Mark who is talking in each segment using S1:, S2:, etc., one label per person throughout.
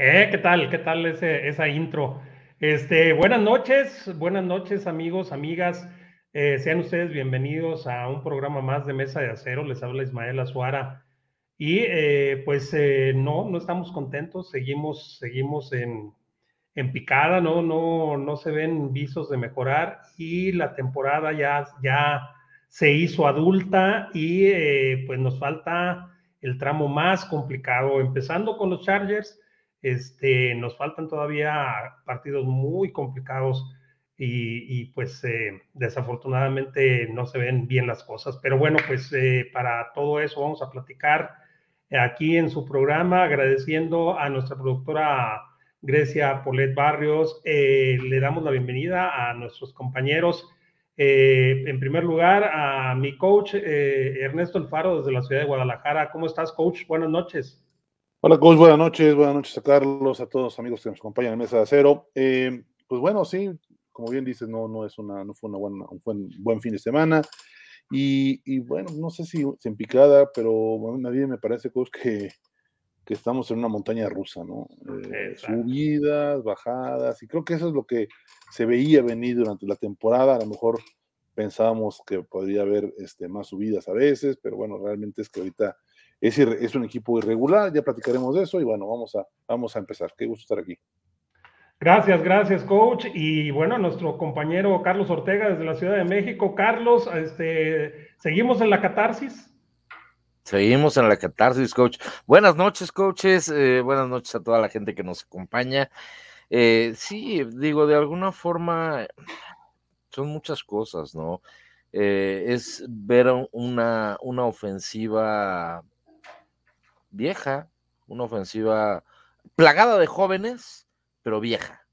S1: Eh, ¿qué tal? ¿Qué tal ese, esa intro? Este, buenas noches, buenas noches amigos, amigas. Eh, sean ustedes bienvenidos a un programa más de Mesa de Acero. Les habla Ismael Azuara. Y eh, pues eh, no, no estamos contentos. Seguimos, seguimos en, en, picada, ¿no? No, no se ven visos de mejorar. Y la temporada ya, ya se hizo adulta y pues nos falta el tramo más complicado, empezando con los Chargers este, nos faltan todavía partidos muy complicados y, pues eh, desafortunadamente no se ven bien las cosas. Pero bueno, pues eh, para todo eso vamos a platicar aquí en su programa, agradeciendo a nuestra productora Grecia Polet Barrios. Eh, le damos la bienvenida a nuestros compañeros. en primer lugar, a mi coach Ernesto Alfaro desde la ciudad de Guadalajara. ¿Cómo estás, coach? Buenas noches.
S2: Hola, coach, buenas noches, buenas noches a Carlos, a todos los amigos que nos acompañan en Mesa de Acero. Eh, pues bueno, sí, como bien dices, no, no, es una, no fue una buena, un buen, buen fin de semana. Y, y, bueno, no sé si, en picada, pero bueno, nadie me parece, coach, que, que estamos en una montaña rusa, ¿no? Eh, subidas, bajadas, y creo que eso es lo que se veía venir durante la temporada. A lo mejor pensábamos que podría haber este, más subidas a veces, pero bueno, realmente es que ahorita es, es, un equipo irregular, ya platicaremos de eso y bueno, vamos a, vamos a empezar. Qué gusto estar aquí.
S1: Gracias, gracias, coach. Y bueno, nuestro compañero Carlos Ortega desde la Ciudad de México. Carlos, este, ¿seguimos en la catarsis?
S3: Seguimos en la catarsis, coach. Buenas noches, coaches. Eh, buenas noches a toda la gente que nos acompaña. Eh, sí, digo, de alguna forma son muchas cosas, ¿no? Eh, es ver una, una ofensiva vieja, una ofensiva plagada de jóvenes, pero vieja.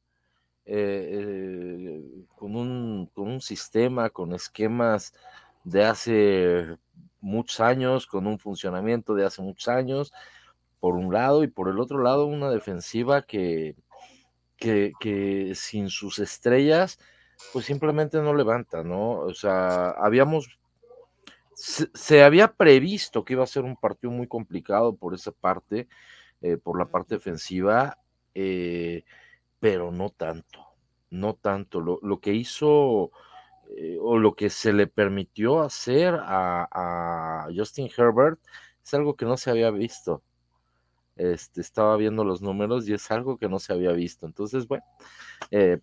S3: Eh, eh, con, un, con, un, sistema, con esquemas de hace muchos años, con un funcionamiento de hace muchos años, por un lado, y por el otro lado, una defensiva que, que, que sin sus estrellas, pues simplemente no levanta, ¿no? O sea, habíamos se, había previsto que iba a ser un partido muy complicado por esa parte, eh, por la parte defensiva, eh, pero no tanto, no tanto. Lo, que hizo eh, o lo que se le permitió hacer a, Justin Herbert es algo que no se había visto. Este, estaba viendo los números y es algo que no se había visto. Entonces, bueno,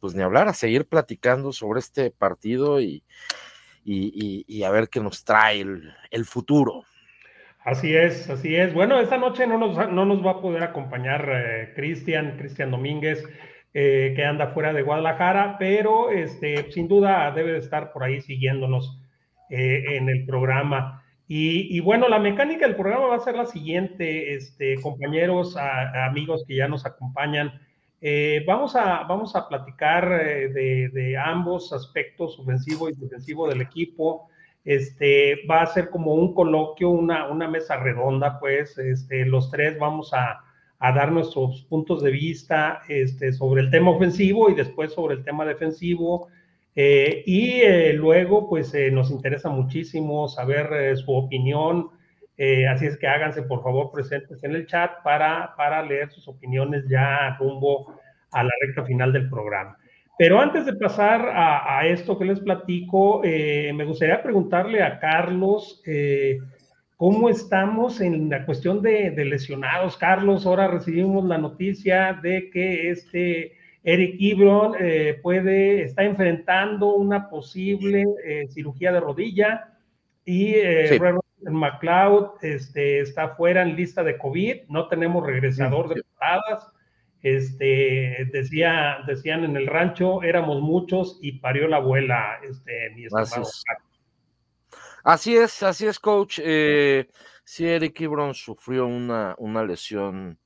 S3: pues ni hablar, a seguir platicando sobre este partido y, y, a ver qué nos trae el, futuro.
S1: Así es, así es. Bueno, esta noche no nos, no nos va a poder acompañar eh, Cristian, Cristian Domínguez, eh, que anda fuera de Guadalajara, pero este, sin duda debe de estar por ahí siguiéndonos eh, en el programa. Y, bueno, la mecánica del programa va a ser la siguiente, este, compañeros, amigos que ya nos acompañan. Eh, vamos, a, vamos a platicar eh, de, ambos aspectos, ofensivo y defensivo del equipo. Este, va a ser como un coloquio, una, una mesa redonda, pues este, los tres vamos a, a, dar nuestros puntos de vista este, sobre el tema ofensivo y después sobre el tema defensivo. Eh, y luego, pues nos interesa muchísimo saber su opinión. Así es que háganse por favor presentes en el chat para, para leer sus opiniones ya rumbo a la recta final del programa. Pero antes de pasar a, esto que les platico, eh, me gustaría preguntarle a Carlos eh, cómo estamos en la cuestión de, lesionados. Carlos, ahora recibimos la noticia de que este Eric Ibron eh, puede, está enfrentando una posible cirugía de rodilla y sí. McLeod este, está fuera en lista de COVID, no tenemos regresador de paradas. Este, decía, decían en el rancho, éramos muchos y parió la abuela, este, mi estimado.
S3: Así es, así es, coach. Eh, sí, Eric Ibron sufrió una, una lesión.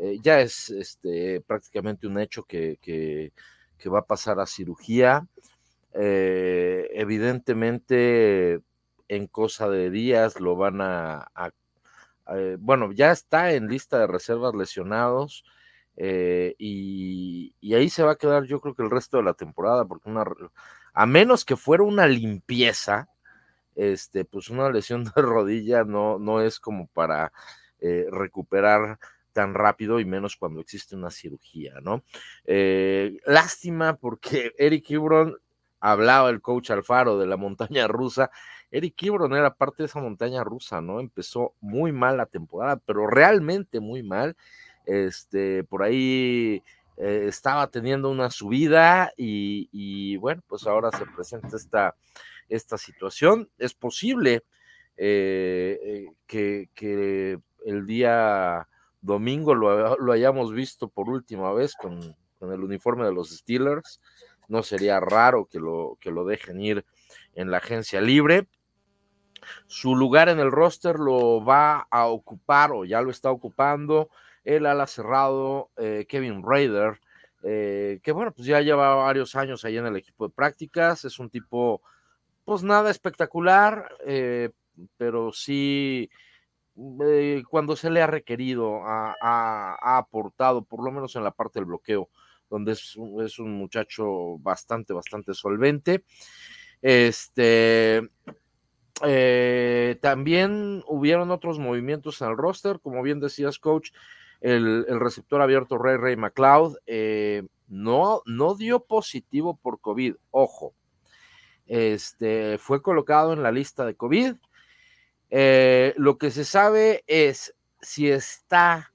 S3: Eh, ya es este, prácticamente un hecho que, que, va a pasar a cirugía. Eh, evidentemente, en cosa de días lo van a, eh, bueno, ya está en lista de reservas lesionados. Eh, y, ahí se va a quedar yo creo que el resto de la temporada, porque una, a menos que fuera una limpieza, este, pues una lesión de rodilla no, no es como para eh, recuperar tan rápido y menos cuando existe una cirugía, ¿no? Lástima porque Eric Ebron hablaba el coach Alfaro de la montaña rusa. Eric Ebron era parte de esa montaña rusa, ¿no? Empezó muy mal la temporada, pero realmente muy mal. Este, por ahí eh, estaba teniendo una subida y, bueno, pues ahora se presenta esta, esta situación. Es posible eh, que, que, el día domingo lo, hayamos visto por última vez con, con, el uniforme de los Steelers. No sería raro que lo, que lo dejen ir en la agencia libre. Su lugar en el roster lo va a ocupar o ya lo está ocupando el ala cerrado eh, Kevin Raider, eh, que bueno, pues ya lleva varios años ahí en el equipo de prácticas, es un tipo, pues nada espectacular, eh, pero sí cuando se le ha requerido, ha, aportado, por lo menos en la parte del bloqueo, donde es, es un muchacho bastante, bastante solvente. Este, también hubieron otros movimientos en el roster, como bien decías, coach, el, receptor abierto Ray Ray McLeod, eh, no, no dio positivo por COVID, ojo. Este, fue colocado en la lista de COVID. Eh, lo que se sabe es si está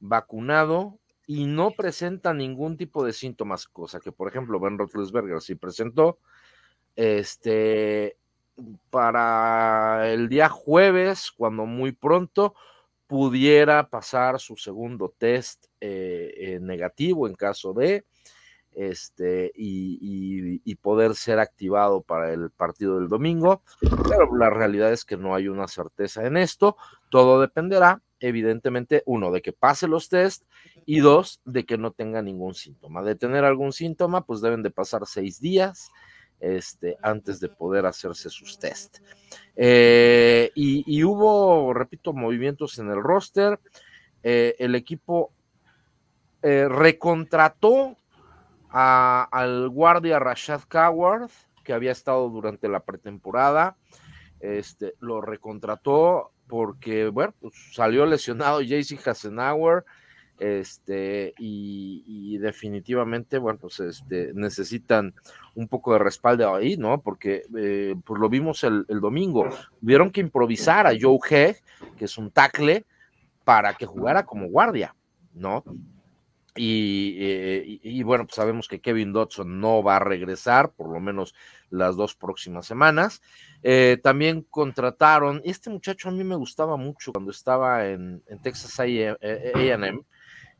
S3: vacunado y no presenta ningún tipo de síntomas, cosa que, por ejemplo, Ben Roethlisberger sí presentó, este, para el día jueves, cuando muy pronto, pudiera pasar su segundo test eh, negativo en caso de este y, poder ser activado para el partido del domingo, pero la realidad es que no hay una certeza en esto, todo dependerá evidentemente uno de que pase los test y dos de que no tenga ningún síntoma. De tener algún síntoma, pues deben de pasar seis días este, antes de poder hacerse sus test. Eh, y, hubo, repito, movimientos en el roster. Eh, el equipo eh, recontrató al guardia Rashad Coward, que había estado durante la pretemporada. Este, lo recontrató porque, bueno, pues, salió lesionado JC Hasenauer este, y, definitivamente, bueno, pues este, necesitan un poco de respaldo ahí, ¿no? Porque eh, pues lo vimos el, domingo, tuvieron que improvisar a Joe Hegg, que es un tackle, para que jugara como guardia, ¿no? Y, eh, bueno, pues sabemos que Kevin Dodson no va a regresar, por lo menos las dos próximas semanas. Eh, también contrataron, este muchacho a mí me gustaba mucho cuando estaba en, en Texas AM,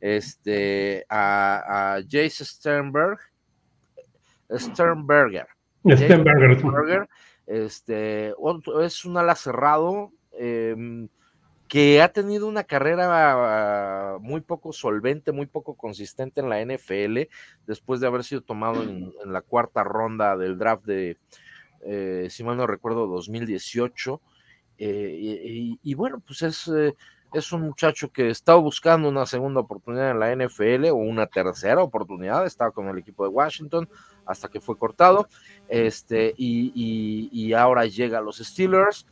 S3: este, a, a Jace Sternberg, Sternberger. Sternberger. este, es un ala cerrado em, que ha tenido una carrera muy poco solvente, muy poco consistente en la NFL, después de haber sido tomado en, la cuarta ronda del draft de, eh, si mal no recuerdo, 2018. Eh, y, y, bueno, pues es eh, es un muchacho que estaba buscando una segunda oportunidad en la NFL o una tercera oportunidad, estaba con el equipo de Washington hasta que fue cortado, este, y, ahora llega a los Steelers.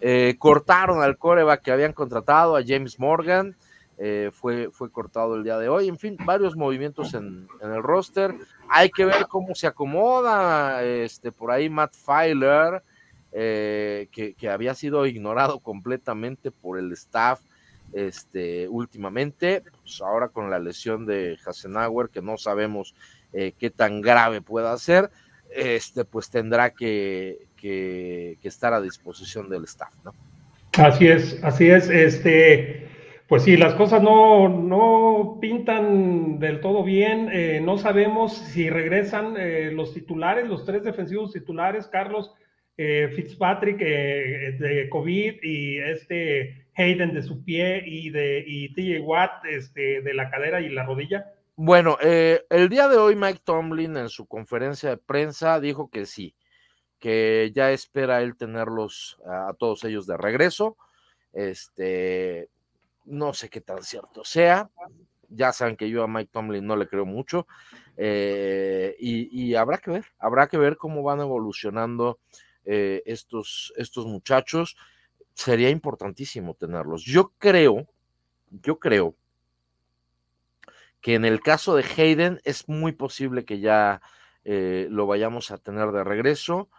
S3: Eh, cortaron al coreback que habían contratado, a James Morgan, eh, fue, fue cortado el día de hoy, en fin, varios movimientos en, el roster. Hay que ver cómo se acomoda este, por ahí Matt Filer, eh, que, había sido ignorado completamente por el staff este, últimamente, pues ahora con la lesión de Hasenauer, que no sabemos eh, qué tan grave pueda ser, este, pues tendrá que, estar a disposición del staff, ¿no?
S1: Así es, así es, este, pues sí, las cosas no, no pintan del todo bien, eh, no sabemos si regresan eh, los titulares, los tres defensivos titulares, Carlos, Fitzpatrick de COVID y este Hayden de su pie y de y TJ Watt este, de la cadera y la rodilla?
S3: Bueno, eh, el día de hoy Mike Tomlin en su conferencia de prensa dijo que sí, que ya espera él tenerlos a, todos ellos de regreso. Este, no sé qué tan cierto sea. Ya saben que yo a Mike Tomlin no le creo mucho. Eh, y, habrá que ver, habrá que ver cómo van evolucionando eh, estos, estos muchachos sería importantísimo tenerlos. Yo creo, yo creo que en el caso de Hayden es muy posible que ya eh, lo vayamos a tener de regreso.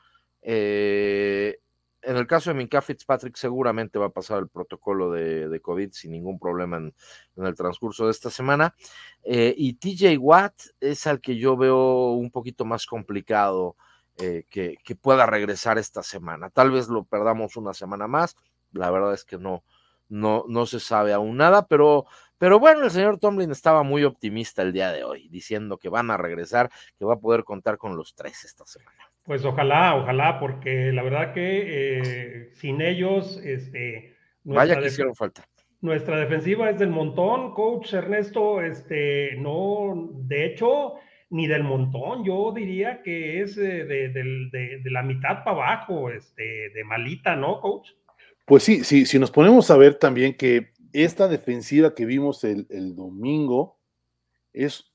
S3: Eh, en el caso de Minka Fitzpatrick seguramente va a pasar el protocolo de, COVID sin ningún problema en, el transcurso de esta semana. Y TJ Watt es al que yo veo un poquito más complicado que, que, pueda regresar esta semana. Tal vez lo perdamos una semana más. La verdad es que no, no, no se sabe aún nada, pero, pero bueno, el señor Tomlin estaba muy optimista el día de hoy, diciendo que van a regresar, que va a poder contar con los tres esta semana.
S1: Pues ojalá, ojalá, porque la verdad que eh, sin ellos, este,
S3: vaya que hicieron falta.
S1: Nuestra defensiva es del montón, coach Ernesto, este, no, de hecho, ni del montón, yo diría que es eh, de, la mitad para abajo, este, de malita, ¿no, coach?
S2: Pues sí, sí, si nos ponemos a ver también que esta defensiva que vimos el, domingo es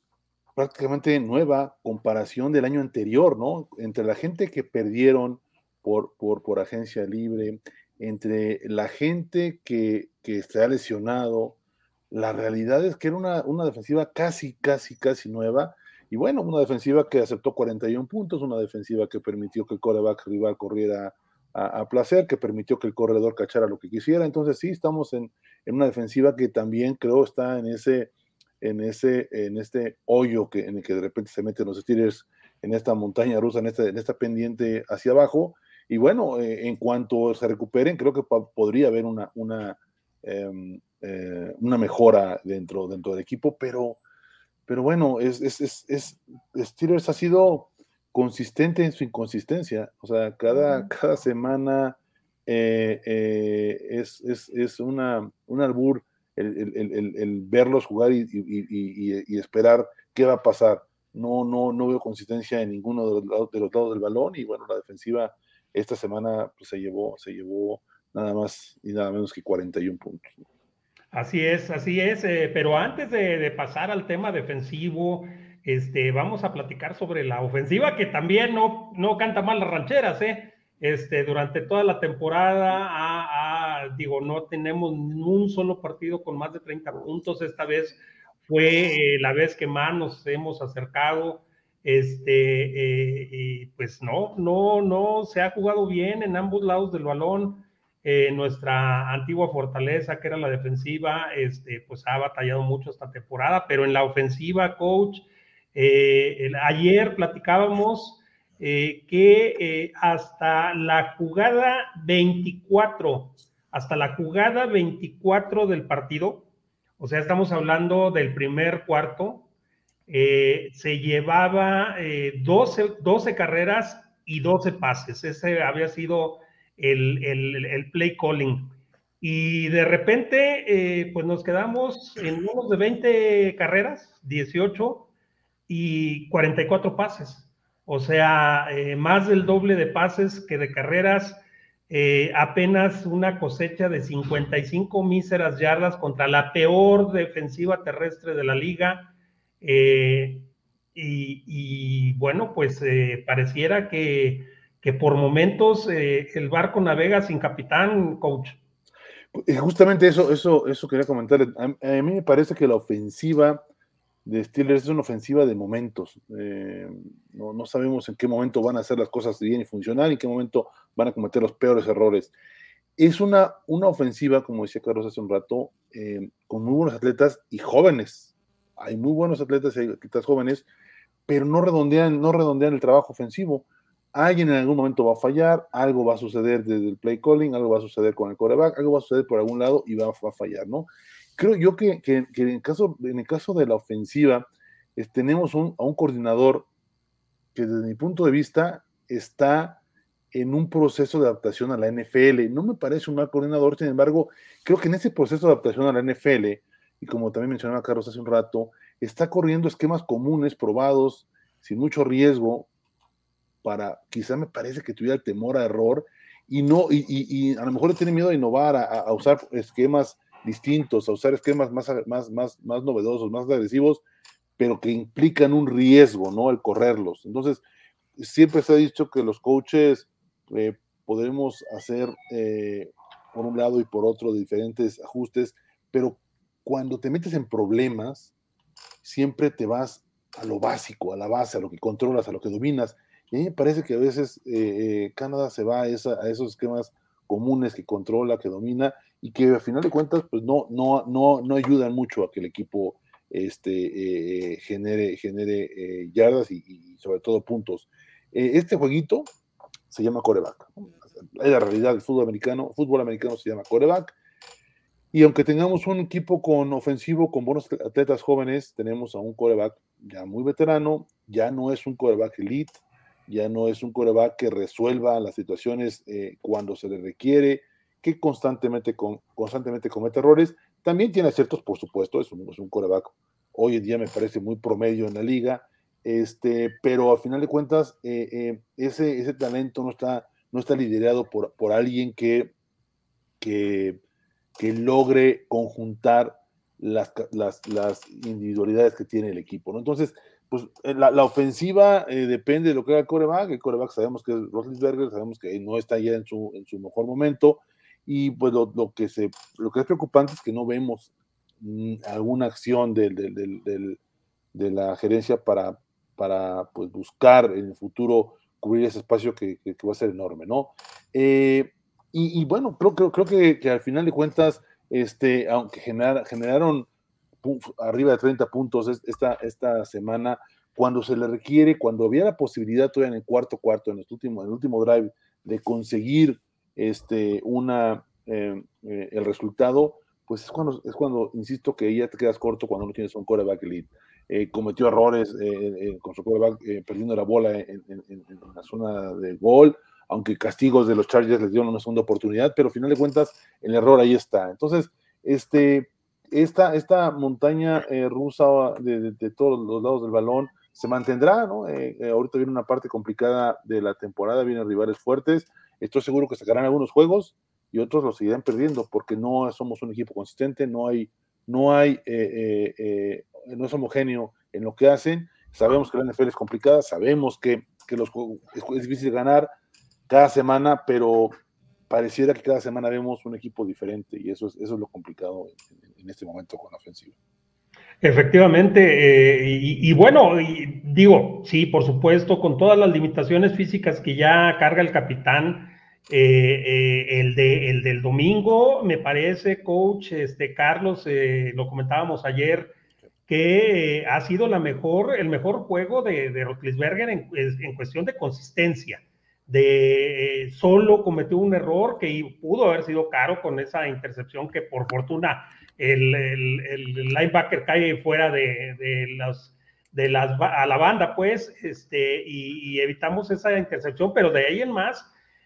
S2: prácticamente nueva comparación del año anterior, ¿no? Entre la gente que perdieron por, por, por agencia libre, entre la gente que, que se ha lesionado, la realidad es que era una, una, defensiva casi, casi, casi nueva. Y bueno, una defensiva que aceptó 41 puntos, una defensiva que permitió que el coreback rival corriera a, placer, que permitió que el corredor cachara lo que quisiera. Entonces sí, estamos en, una defensiva que también creo está en ese, en ese, en este hoyo que, en el que de repente se meten los Steelers en esta montaña rusa, en esta, en esta pendiente hacia abajo. Y bueno, eh, en cuanto se recuperen, creo que podría haber una, una, em, eh, una mejora dentro, dentro del equipo, pero, pero bueno, es, es, es, Steelers ha sido consistente en su inconsistencia. O sea, cada, cada semana eh, eh, es, es, es, una, un albur el, el, el, verlos jugar y, y, y, esperar qué va a pasar. No, no, no veo consistencia en ninguno de los, de los lados del balón y bueno, la defensiva esta semana pues, se, llevó, se llevó nada más y nada menos que 41 puntos.
S1: Así es, así es, eh, pero antes de, pasar al tema defensivo, este, vamos a platicar sobre la ofensiva, que también no, no canta mal las rancheras, ¿eh? Este, durante toda la temporada, digo, no tenemos un solo partido con más de 30 puntos. Esta vez fue eh, la vez que más nos hemos acercado. Este, eh, y pues no, no, no se ha jugado bien en ambos lados del balón. Eh, nuestra antigua fortaleza, que era la defensiva, este, pues ha batallado mucho esta temporada, pero en la ofensiva, coach, eh, ayer platicábamos eh, que eh, hasta la jugada 24, hasta la jugada 24 del partido, o sea, estamos hablando del primer cuarto, se llevaba 12, 12, carreras y 12 pases. Ese había sido el, el, el play calling. Y de repente, pues nos quedamos en unos de 20 carreras, 18, y 44 pases. O sea, eh, más del doble de pases que de carreras, eh, apenas una cosecha de 55 míseras yardas contra la peor defensiva terrestre de la liga. Eh, y, bueno, pues pareciera que, que, por momentos el barco navega sin capitán, coach.
S2: Justamente eso, eso, eso quería comentar. a mí me parece que la ofensiva de Steelers es una ofensiva de momentos. Eh, no, sabemos en qué momento van a hacer las cosas bien y funcionar, en qué momento van a cometer los peores errores. Es una, una ofensiva, como decía Carlos hace un rato, eh, con muy buenos atletas y jóvenes. Hay muy buenos atletas y atletas jóvenes, pero no redondean, no redondean el trabajo ofensivo. Alguien en algún momento va a fallar, algo va a suceder desde el play calling, algo va a suceder con el coreback, algo va a suceder por algún lado y va, a fallar, ¿no? creo yo que, en, el caso, en el caso de la ofensiva, tenemos a un coordinador que desde mi punto de vista está en un proceso de adaptación a la NFL. No me parece un mal coordinador, sin embargo, creo que en ese proceso de adaptación a la NFL, y como también mencionaba Carlos hace un rato, está corriendo esquemas comunes, probados, sin mucho riesgo, para, quizá me parece que tuviera temor a error, y no, y, a lo mejor tiene miedo a innovar, a usar esquemas distintos, a usar esquemas más, más, más, más novedosos, más agresivos, pero que implican un riesgo, ¿no? El correrlos. Entonces, siempre se ha dicho que los coaches eh, podemos hacer eh, por un lado y por otro diferentes ajustes, pero cuando te metes en problemas, siempre te vas a lo básico, a la base, a lo que controlas, a lo que dominas. Y a mí me parece que a veces eh, eh, Canadá se va a, a, esos esquemas comunes que controla, que domina y que al final de cuentas pues no, no, no, no ayudan mucho a que el equipo este, eh, genere, genere yardas y, sobre todo puntos. este jueguito se llama coreback. Es la realidad del fútbol americano. Fútbol americano se llama coreback. Y aunque tengamos un equipo con ofensivo, con buenos atletas jóvenes, tenemos a un coreback ya muy veterano, ya no es un coreback elite, ya no es un coreback que resuelva las situaciones eh, cuando se le requiere, que constantemente, con, constantemente comete errores. También tiene aciertos, por supuesto, es un, es un coreback hoy en día me parece muy promedio en la liga, este, pero al final de cuentas eh, eh, ese, ese talento no está, no está liderado por, por alguien que, que logre conjuntar las, las, individualidades que tiene el equipo. Entonces, pues eh, la, ofensiva eh, depende de lo que haga el coreback. El coreback sabemos que es Roslisberger, sabemos que no está ya en su, en su mejor momento. Y pues lo, que se, lo que es preocupante es que no vemos mm, alguna acción de, de, la gerencia para, para pues, buscar en el futuro cubrir ese espacio que, que, va a ser enorme, ¿no? Eh, y, bueno, creo, creo, creo que, que, al final de cuentas, este, aunque generaron arriba de 30 puntos esta, esta semana, cuando se le requiere, cuando había la posibilidad todavía en el cuarto cuarto, en el último, en el último drive, de conseguir este, una, em, eh, el resultado, pues es cuando, es cuando, insisto, que ya te quedas corto cuando no tienes un coreback elite. Eh, cometió errores eh, con su coreback perdiendo la bola en, la zona de gol, aunque castigos de los Chargers les dieron una segunda oportunidad, pero al final de cuentas el error ahí está. Entonces, este, esta, esta montaña eh, rusa de, todos los lados del balón se mantendrá, ¿no? Eh, eh, ahorita viene una parte complicada de la temporada, vienen rivales fuertes, estoy seguro que sacarán algunos juegos y otros los seguirán perdiendo porque no somos un equipo consistente, no hay, no hay, no es homogéneo en lo que hacen, sabemos que la NFL es complicada, sabemos que, que los, es, es difícil ganar, cada semana, pero pareciera que cada semana vemos un equipo diferente y eso es, eso es lo complicado en, este momento con la ofensiva.
S1: Efectivamente, eh, y, bueno, digo, sí, por supuesto, con todas las limitaciones físicas que ya carga el capitán, eh, eh, el, de, el del domingo, me parece, coach, este, Carlos, lo comentábamos ayer, que ha sido la mejor, el mejor juego de, de Rotlisberger en, en cuestión de consistencia de solo cometió un error que pudo haber sido caro con esa intercepción que por fortuna el, linebacker cae fuera de, de, los, de las, a la banda, pues, este, y, evitamos esa intercepción, pero de ahí en más,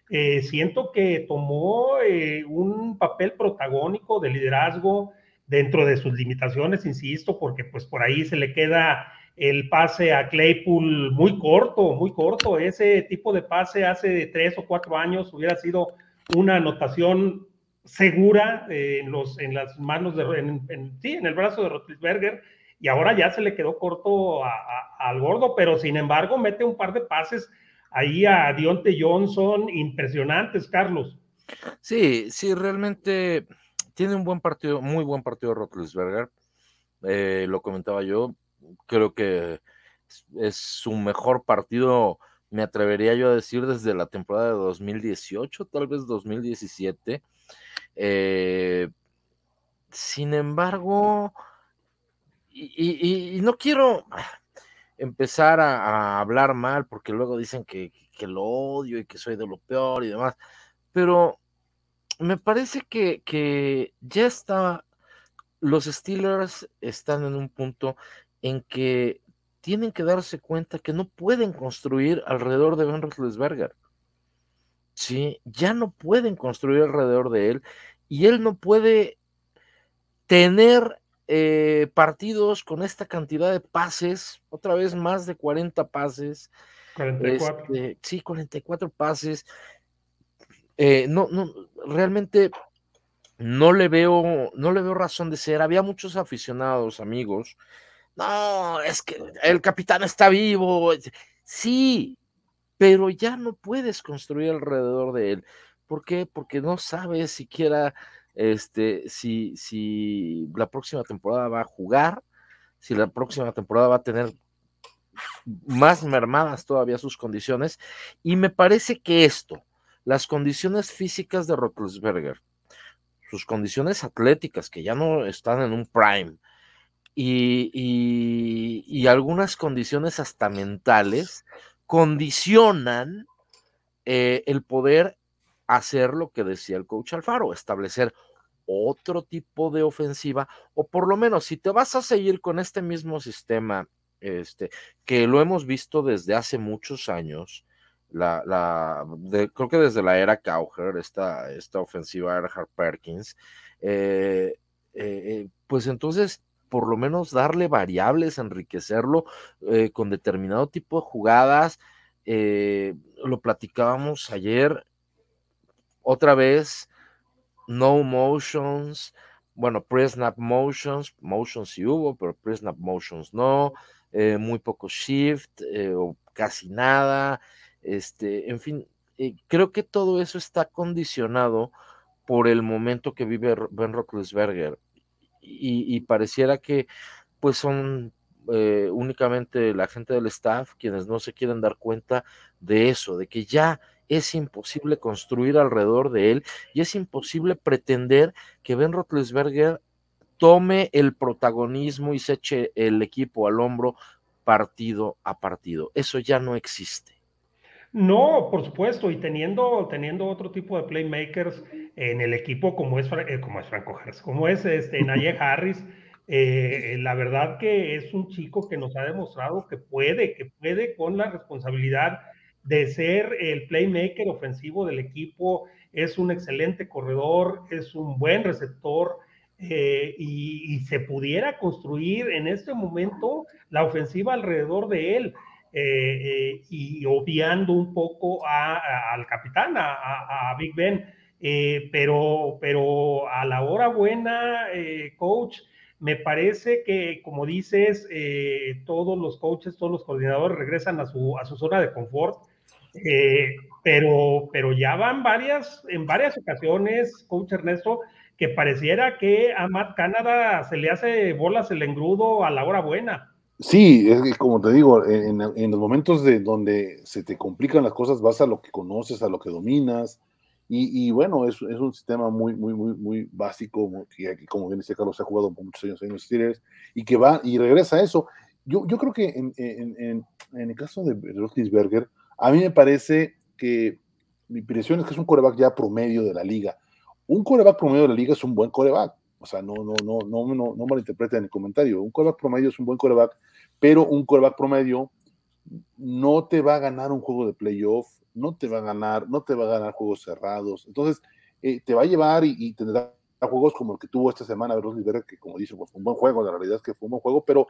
S1: eh, siento que tomó eh, un papel protagónico de liderazgo dentro de sus limitaciones, insisto, porque pues por ahí se le queda el pase a Claypool muy corto, muy corto. Ese tipo de pase hace tres o cuatro años hubiera sido una anotación segura eh, en, los, en las manos de, en, sí, en el brazo de Rotlisberger, y ahora ya se le quedó corto al gordo, pero sin embargo mete un par de pases ahí a Dionte Johnson impresionantes, Carlos.
S3: Sí, sí, realmente tiene un buen partido, muy buen partido Rotlisberger. Eh, lo comentaba yo, creo que es su mejor partido, me atrevería yo a decir, desde la temporada de 2018, tal vez 2017. Eh, sin embargo, y, no quiero empezar a, hablar mal porque luego dicen que, lo odio y que soy de lo peor y demás, pero me parece que, que ya está, los Steelers están en un punto en que tienen que darse cuenta que no pueden construir alrededor de Ben Roethlisberger. Sí, ya no pueden construir alrededor de él y él no puede tener eh, partidos con esta cantidad de pases, otra vez más de 40 pases. 44. Este, sí, 44 pases. Eh, no, no, realmente no le veo, no le veo razón de ser. Había muchos aficionados, amigos, no, es que el capitán está vivo. Sí, pero ya no puedes construir alrededor de él. ¿Por qué? Porque no sabes siquiera este, si, si la próxima temporada va a jugar, si la próxima temporada va a tener más mermadas todavía sus condiciones. Y me parece que esto, las condiciones físicas de Roethlisberger, sus condiciones atléticas, que ya no están en un prime, y, algunas condiciones hasta mentales, condicionan eh, el poder hacer lo que decía el coach Alfaro, establecer otro tipo de ofensiva, o por lo menos si te vas a seguir con este mismo sistema, este, que lo hemos visto desde hace muchos años, la, creo que desde la era Cowher, esta, esta ofensiva Erhard Perkins, eh, eh, pues entonces por lo menos darle variables, enriquecerlo con determinado tipo de jugadas. lo platicábamos ayer, otra vez, no motions, bueno, pre-snap motions, motions sí hubo, pero pre-snap motions no, eh, muy poco shift eh, o casi nada, este, en fin, eh, creo que todo eso está condicionado por el momento que vive Ben Roethlisberger y, pareciera que pues son únicamente la gente del staff quienes no se quieren dar cuenta de eso, de que ya es imposible construir alrededor de él y es imposible pretender que Ben Roethlisberger tome el protagonismo y se eche el equipo al hombro partido a partido. Eso ya no existe.
S1: No, por supuesto, y teniendo, teniendo otro tipo de playmakers en el equipo como es, eh, como es Franco Harris, como es este, Naye Harris, eh, la verdad que es un chico que nos ha demostrado que puede, que puede con la responsabilidad de ser el playmaker ofensivo del equipo, es un excelente corredor, es un buen receptor eh, y, se pudiera construir en este momento la ofensiva alrededor de él. Eh, eh, y obviando un poco al capitán, a, Big Ben. pero, pero a la hora buena, coach, me parece que, como dices, todos los coaches, todos los coordinadores regresan a su, a su zona de confort eh, pero, pero ya van varias, en varias ocasiones, coach Ernesto, que pareciera que a Matt Canada se le hace bolas el engrudo a la hora buena.
S2: Sí, es como te digo, en, los momentos de donde se te complican las cosas, vas a lo que conoces, a lo que dominas, y, bueno, es, un sistema muy, muy, muy, muy básico, que, como bien dice Carlos, se ha jugado por muchos años en los Steelers, y que va y regresa a eso. Yo, yo creo que en el caso de Roethlisberger, a mí me parece que mi impresión es que es un coreback ya promedio de la liga. Un coreback promedio de la liga es un buen coreback. O sea, no, no, no, no, no, no malinterpreten el comentario. Un coreback promedio es un buen coreback, pero un coreback promedio no te va a ganar un juego de playoff, no te va a ganar, no te va a ganar juegos cerrados. Entonces, eh, te va a llevar y, tendrá juegos como el que tuvo esta semana, que como dice, pues, fue un buen juego, la realidad es que fue un buen juego, pero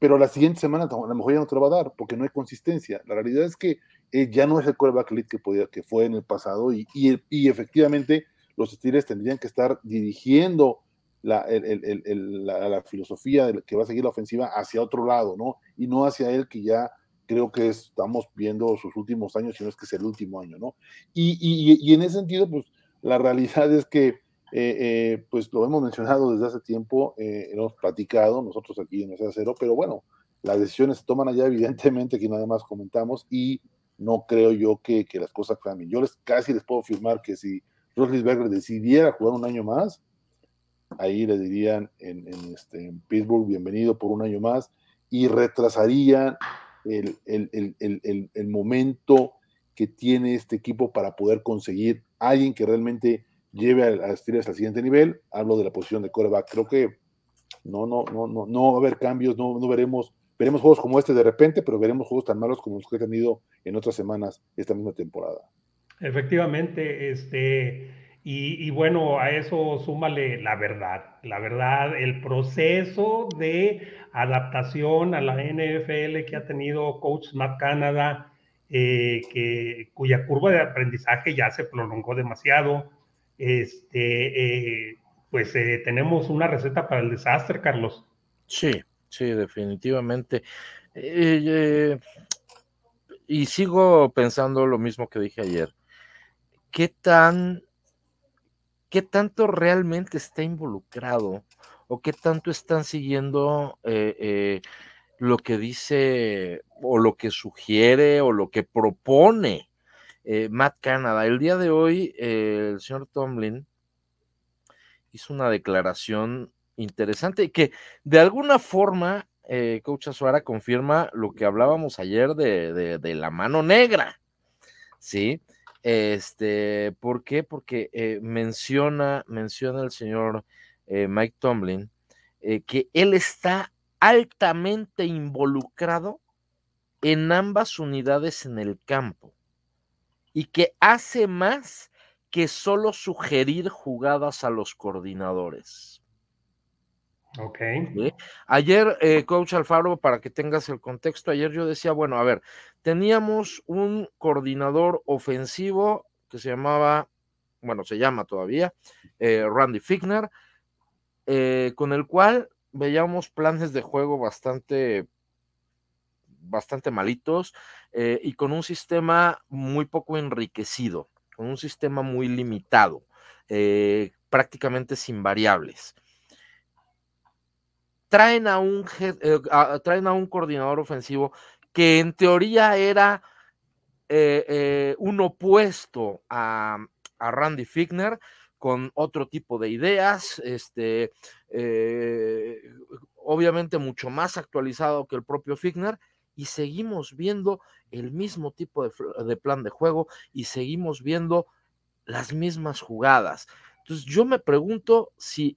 S2: pero la siguiente semana a lo mejor ya no te lo va a dar porque no hay consistencia. La realidad es que eh, ya no es el quarterback lead que, podía, que fue en el pasado y, y, efectivamente los Steelers tendrían que estar dirigiendo la, la, filosofía que va a seguir la ofensiva hacia otro lado, ¿no? Y no hacia él que ya creo que estamos viendo sus últimos años, si no es que es el último año, ¿no? Y, y, y en ese sentido, pues la realidad es que eh, eh, pues lo hemos mencionado desde hace tiempo, eh, hemos platicado nosotros aquí en Mesa Cero, pero bueno, las decisiones se toman allá, evidentemente, que nada más comentamos, y no creo yo que, que las cosas cambien. Yo les, casi les puedo afirmar que si Roslisberger decidiera jugar un año más, ahí le dirían en, en, este, en Pittsburgh, bienvenido por un año más, y retrasarían el momento que tiene este equipo para poder conseguir alguien que realmente lleve a, a Steelers al siguiente nivel. Hablo de la posición de coreback. Creo que no, no, no, no, no va a haber cambios, no, no veremos, veremos juegos como este de repente, pero veremos juegos tan malos como los que he tenido en otras semanas esta misma temporada.
S1: Efectivamente, este, y, bueno, a eso súmale la verdad, la verdad, el proceso de adaptación a la NFL que ha tenido Coach Matt Canada, eh, que, cuya curva de aprendizaje ya se prolongó demasiado este, eh, pues eh, tenemos una receta para el desastre, Carlos.
S3: Sí, sí, definitivamente. Y sigo pensando lo mismo que dije ayer. ¿Qué tan, qué tanto realmente está involucrado o qué tanto están siguiendo eh, eh, lo que dice o lo que sugiere o lo que propone eh, Matt Canada. El día de hoy, el señor Tomlin hizo una declaración interesante que de alguna forma, Coach Azuara confirma lo que hablábamos ayer de, de la mano negra, ¿sí? Este, ¿por qué? Porque menciona, menciona el señor eh, Mike Tomlin, eh, que él está altamente involucrado en ambas unidades en el campo y que hace más que solo sugerir jugadas a los coordinadores.
S1: Ok.
S3: Ayer, eh, coach Alfaro, para que tengas el contexto, ayer yo decía, bueno, a ver, teníamos un coordinador ofensivo que se llamaba, bueno, se llama todavía, Randy Fickner, eh, con el cual veíamos planes de juego bastante, bastante malitos eh, y con un sistema muy poco enriquecido, con un sistema muy limitado, eh, prácticamente sin variables. Traen a, un, traen a un coordinador ofensivo que en teoría era un opuesto a, a Randy Fickner, con otro tipo de ideas, este, eh, obviamente mucho más actualizado que el propio Figner, y seguimos viendo el mismo tipo de, plan de juego y seguimos viendo las mismas jugadas. Entonces yo me pregunto si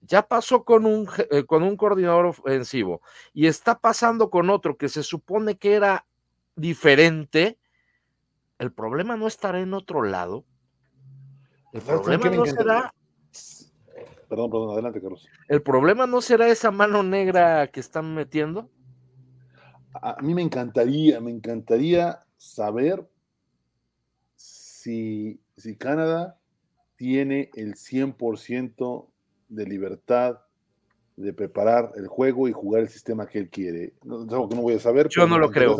S3: ya pasó con un, eh, con un coordinador ofensivo y está pasando con otro que se supone que era diferente, el problema no estará en otro lado. El problema no será.
S2: Perdón, perdón, adelante, Carlos.
S3: ¿El problema no será esa mano negra que están metiendo?
S2: A mí me encantaría, me encantaría saber si, si Canadá tiene el 100% de libertad de preparar el juego y jugar el sistema que él quiere. No, que no voy a saber.
S3: Yo no lo creo.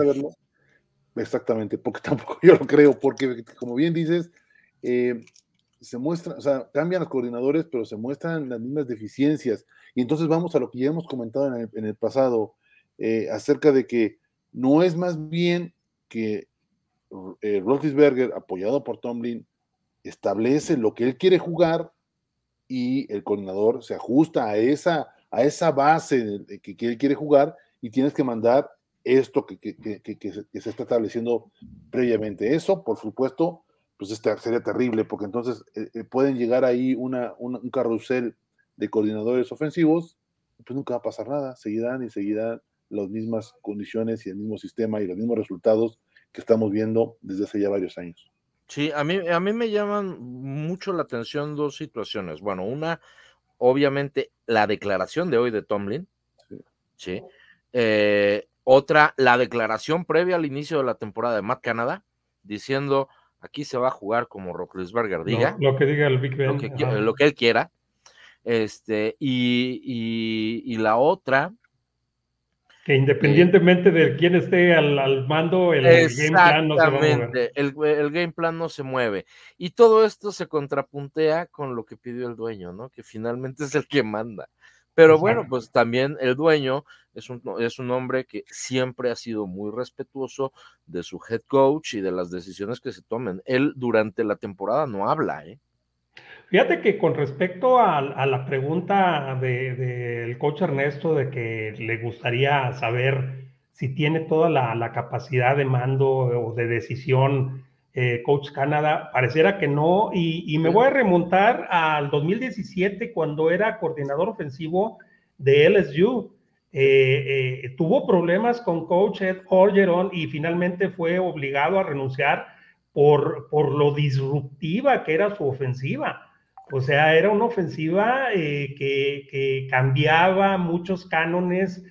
S2: Exactamente, porque tampoco yo lo creo, porque como bien dices, eh, se muestran, o sea, cambian los coordinadores, pero se muestran las mismas deficiencias. Y entonces vamos a lo que ya hemos comentado en el, pasado, eh, acerca de que no es más bien que eh, apoyado por Tomlin, establece lo que él quiere jugar y el coordinador se ajusta a esa, a esa base que, que él quiere jugar y tienes que mandar esto que, que, que, se está estableciendo previamente. Eso, por supuesto, pues sería terrible, porque entonces eh, eh, pueden llegar ahí una, un carrusel de coordinadores ofensivos, pues nunca va a pasar nada, seguirán y seguirán las mismas condiciones y el mismo sistema y los mismos resultados que estamos viendo desde hace ya varios años.
S3: Sí, a mí, a mí me llaman mucho la atención dos situaciones. Bueno, una, obviamente, la declaración de hoy de Tomlin, sí. Eh, otra, la declaración previa al inicio de la temporada de Matt Canada, diciendo Aquí se va a jugar como Rocklisberger diga.
S1: lo que diga el Big Ben.
S3: Lo que, él quiera. Este, y, la otra.
S1: Que independientemente de quién esté al, mando, el game plan no se mueve.
S3: El, el, game plan no se mueve. Y todo esto se contrapuntea con lo que pidió el dueño, ¿no? Que finalmente es el que manda. Pero bueno, pues también el dueño es un, es un hombre que siempre ha sido muy respetuoso de su head coach y de las decisiones que se tomen. Él durante la temporada no habla, ¿eh?
S1: Fíjate que con respecto a, la pregunta del coach Ernesto de que le gustaría saber si tiene toda la capacidad de mando o de decisión eh, Coach Canadá, pareciera que no, y, me voy a remontar al 2017 cuando era coordinador ofensivo de LSU. Eh, eh, tuvo problemas con Coach Ed Orgeron y finalmente fue obligado a renunciar por, por lo disruptiva que era su ofensiva. O sea, era una ofensiva que, que, cambiaba muchos cánones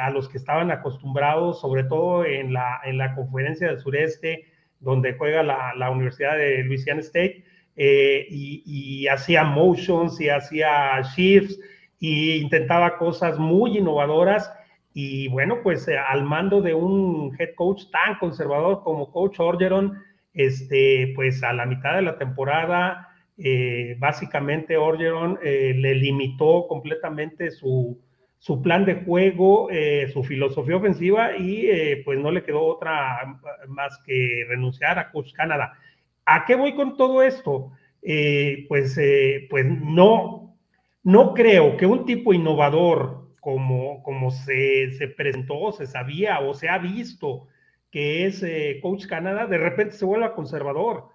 S1: a los que estaban acostumbrados, sobre todo en la, en la conferencia del sureste, donde juega la, Universidad de Louisiana State, eh, y, hacía motions y hacía shifts y intentaba cosas muy innovadoras. Y bueno, pues eh, al mando de un head coach tan conservador como Coach Orgeron, este, pues a la mitad de la temporada eh, básicamente Orgeron eh, le limitó completamente su, su plan de juego, eh, su filosofía ofensiva y pues no le quedó otra más que renunciar a Coach Canadá. ¿A qué voy con todo esto? pues, pues no, no creo que un tipo innovador como, como se, se presentó, se sabía o se ha visto que es Coach Canadá, de repente se vuelva conservador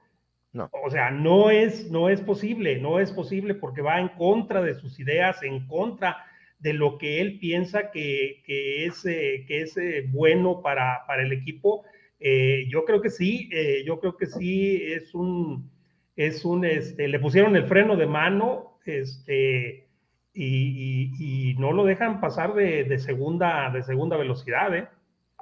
S1: no. O sea, no es, no es posible, no es posible porque va en contra de sus ideas, en contra de lo que él piensa que, que es, eh, que es eh, bueno para, para, el equipo. Eh, yo creo que sí, yo creo que sí es un, es un, este, le pusieron el freno de mano, este, y, y, no lo dejan pasar de, de, segunda, de segunda velocidad, ¿eh?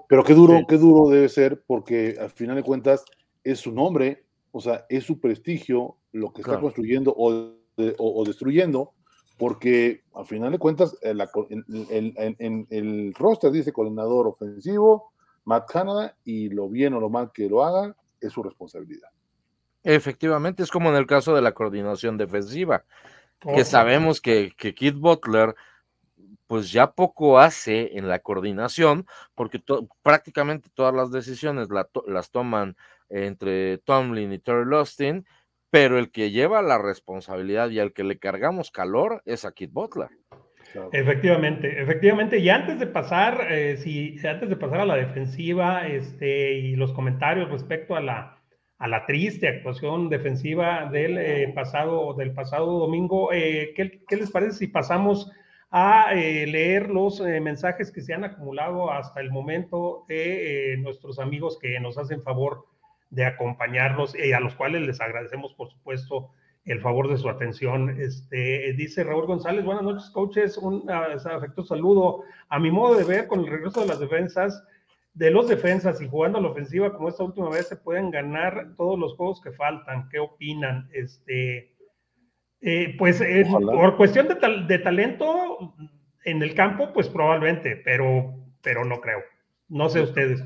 S2: Pero qué duro, qué duro debe ser, porque al final de cuentas es su nombre, o sea, es su prestigio lo que está construyendo o, o, destruyendo, porque al final de cuentas, en, el roster dice coordinador ofensivo, Matt Canada, y lo bien o lo mal que lo haga, es su responsabilidad.
S3: Efectivamente, es como en el caso de la coordinación defensiva, que sabemos que, que Kid Butler pues ya poco hace en la coordinación, porque prácticamente todas las decisiones las toman entre Tomlin y Terry Lustin, pero el que lleva la responsabilidad y al que le cargamos calor es a Kid Butler.
S1: Efectivamente, efectivamente. Y antes de pasar, eh, si antes de pasar a la defensiva, este, y los comentarios respecto a la, a la triste actuación defensiva del eh, pasado, del pasado domingo, eh, ¿qué, ¿qué, les parece si pasamos a leer los mensajes que se han acumulado hasta el momento de nuestros amigos que nos hacen favor de acompañarnos y a los cuales les agradecemos, por supuesto, el favor de su atención. Este, dice Raúl González, buenas noches, coaches, un afectuoso saludo. A mi modo de ver, con el regreso de las defensas, de los defensas y jugando a la ofensiva como esta última vez, se pueden ganar todos los juegos que faltan. ¿Qué opinan? Este, eh, pues eh, por cuestión de, de, talento en el campo, pues probablemente, pero, pero no creo. No sé ustedes.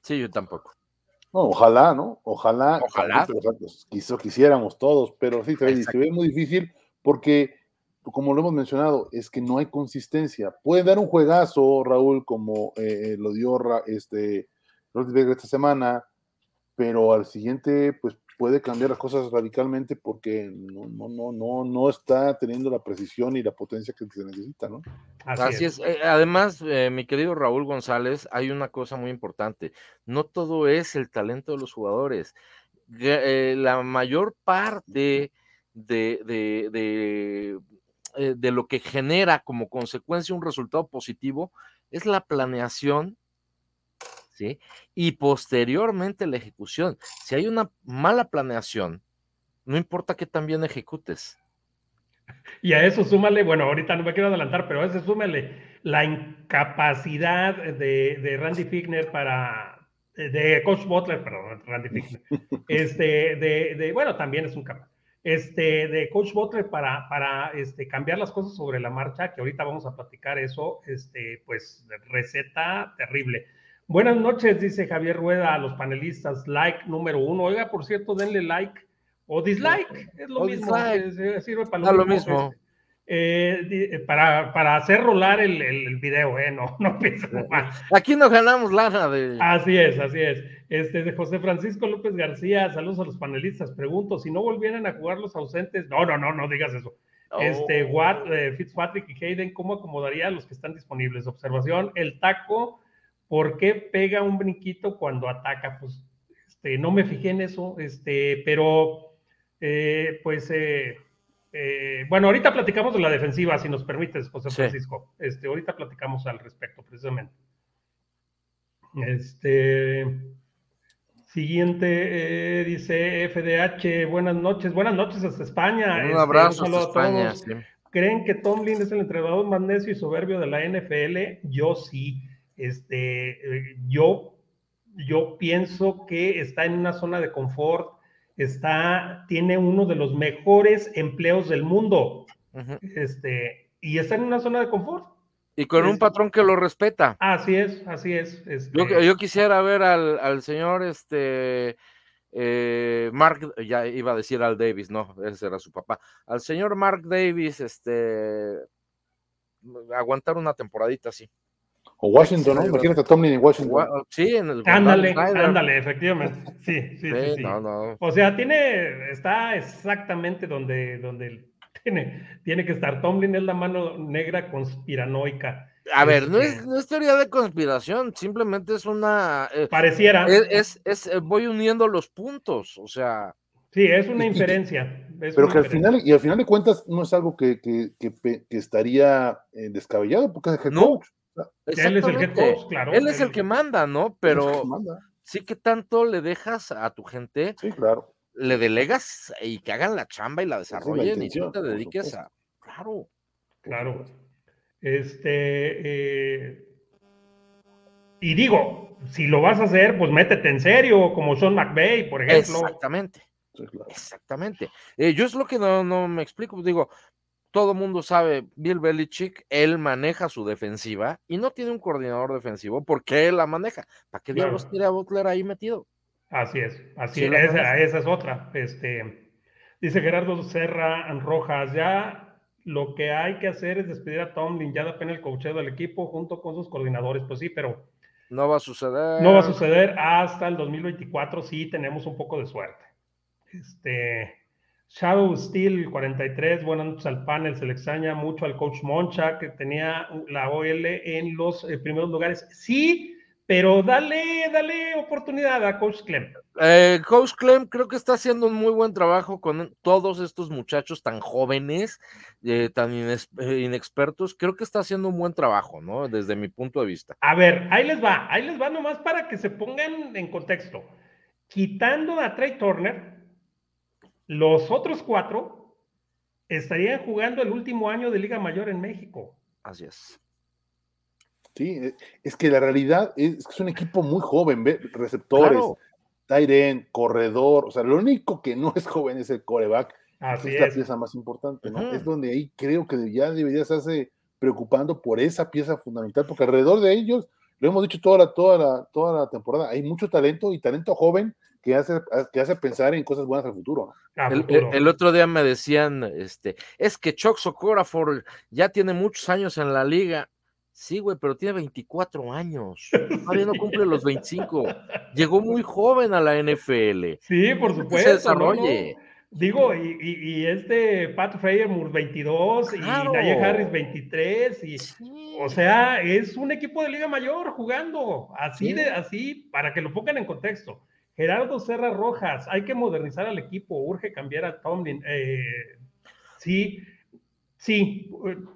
S3: Sí, yo tampoco
S2: ojalá, ¿no? Ojalá, ojalá. quisiéramos todos, pero sí, se ve, muy difícil porque, como lo hemos mencionado, es que no hay consistencia. Puede dar un juegazo, Raúl, como eh, lo dio este, esta semana, pero al siguiente, pues puede cambiar las cosas radicalmente porque no, no, no, no, no está teniendo la precisión y la potencia que se necesita, ¿no?
S3: Así, es. Eh, además, eh, mi querido Raúl González, hay una cosa muy importante. No todo es el talento de los jugadores. Eh, la mayor parte de, de, de, de lo que genera como consecuencia un resultado positivo es la planeación y posteriormente la ejecución. Si hay una mala planeación, no importa que también ejecutes.
S1: Y a eso súmale, bueno, ahorita no me quiero adelantar, pero a eso súmale la incapacidad de, Randy Figner para, de Coach Butler, perdón, Randy Figner, este, de, bueno, también es un capaz, este, de Coach Butler para, para este, cambiar las cosas sobre la marcha, que ahorita vamos a platicar eso, este, pues receta terrible. Buenas noches, dice Javier Rueda a los panelistas. Like número uno. Oiga, por cierto, denle like o dislike. Es lo mismo.
S3: sirve para lo, mismo.
S1: Eh, eh, para, para, hacer rolar el, el, video, ¿eh? No, no
S3: más. Aquí no ganamos lana de.
S1: Así es, así es. Este, de José Francisco López García, saludos a los panelistas. Pregunto, si no volvieran a jugar los ausentes, no, no, no, no digas eso. Este, Watt, eh, Fitzpatrick y Hayden, ¿cómo acomodaría a los que están disponibles? Observación, el taco ¿Por qué pega un brinquito cuando ataca? Pues este, no me fijé en eso, este, pero eh, pues eh, eh, bueno, ahorita platicamos de la defensiva, si nos permites, José Francisco. Este, ahorita platicamos al respecto, precisamente. Este. Siguiente dice FDH, buenas noches, buenas noches hasta España.
S3: Un este, abrazo hasta España.
S1: ¿Creen que Tomlin es el entrenador más necio y soberbio de la NFL? Yo sí. Este, yo, yo pienso que está en una zona de confort, está, tiene uno de los mejores empleos del mundo, este, y está en una zona de confort.
S3: Y con un patrón que lo respeta.
S1: Así es, así es.
S3: Este yo, quisiera ver al, señor este, eh, Mark, ya iba a decir al Davis, no, ese era su papá. Al señor Mark Davis, este, aguantar una temporadita así.
S2: O Washington, ¿no? Imagínate a Tomlin en Washington.
S3: Sí, en el
S1: Ándale, ándale, efectivamente. Sí, sí, sí. sí, O sea, tiene, está exactamente donde, donde tiene, tiene que estar. Tomlin es la mano negra conspiranoica.
S3: A ver, no es, no es teoría de conspiración, simplemente es una.
S1: Eh, Pareciera.
S3: Es, es, eh, voy uniendo los puntos, o sea.
S1: Sí, es una inferencia.
S2: pero que al final, y al final de cuentas, no es algo que, que, que, estaría eh, descabellado, porque es el
S3: no, Él es el head coach, claro. Él es el que manda, ¿no? Pero sí que tanto le dejas a tu gente.
S2: Sí, claro.
S3: Le delegas y que hagan la chamba y la desarrollen y tú te dediques a. Claro.
S1: Claro. Este. Eh, y digo, si lo vas a hacer, pues métete en serio, como Sean McVeigh, por ejemplo.
S3: Exactamente. Exactamente. Eh, yo es lo que no, no me explico. Digo, todo mundo sabe, Bill Belichick, él maneja su defensiva y no tiene un coordinador defensivo porque él la maneja. ¿Para qué diablos tiene a Butler ahí metido?
S1: Así es, así es, esa, esa, es otra. Este, dice Gerardo Serra Rojas, ya lo que hay que hacer es despedir a Tomlin, ya da pena el cocheo del equipo junto con sus coordinadores, pues sí, pero...
S3: No va a suceder.
S1: No va a suceder hasta el 2024, sí tenemos un poco de suerte. Este, Shadow Steel 43, buenas noches al panel, se le extraña mucho al coach Moncha, que tenía la OL en los eh, primeros lugares. Sí, pero dale, dale oportunidad a Coach Clem.
S3: Eh, Coach Clem creo que está haciendo un muy buen trabajo con todos estos muchachos tan jóvenes, eh, tan inexpertos. Creo que está haciendo un buen trabajo, ¿no? Desde mi punto de vista.
S1: A ver, ahí les va, ahí les va nomás para que se pongan en contexto. Quitando a Trey Turner, los otros cuatro estarían jugando el último año de Liga Mayor en México.
S3: Así es.
S2: Sí, e, es que la realidad es que es un equipo muy joven, receptores, claro. corredor, o sea, lo único que no es joven es el coreback. es, la pieza más importante, ¿no? Es donde ahí creo que ya debería estarse preocupando por esa pieza fundamental, porque alrededor de ellos, lo hemos dicho toda la, toda la, toda la temporada, hay mucho talento y talento joven que hace, que hace pensar en cosas buenas al futuro.
S3: El, otro día me decían, este, es que Chuck Socorafor ya tiene muchos años en la liga. Sí, güey, pero tiene 24 años. Todavía no cumple los 25. Llegó muy joven a la NFL.
S1: Sí, por supuesto. Se desarrolle. Digo, y, este Pat Freyermuth 22 y Naye Harris 23 y o sea, es un equipo de Liga Mayor jugando así de así para que lo pongan en contexto. Gerardo Serra Rojas, hay que modernizar al equipo, urge cambiar a Tomlin. Eh, sí, Sí,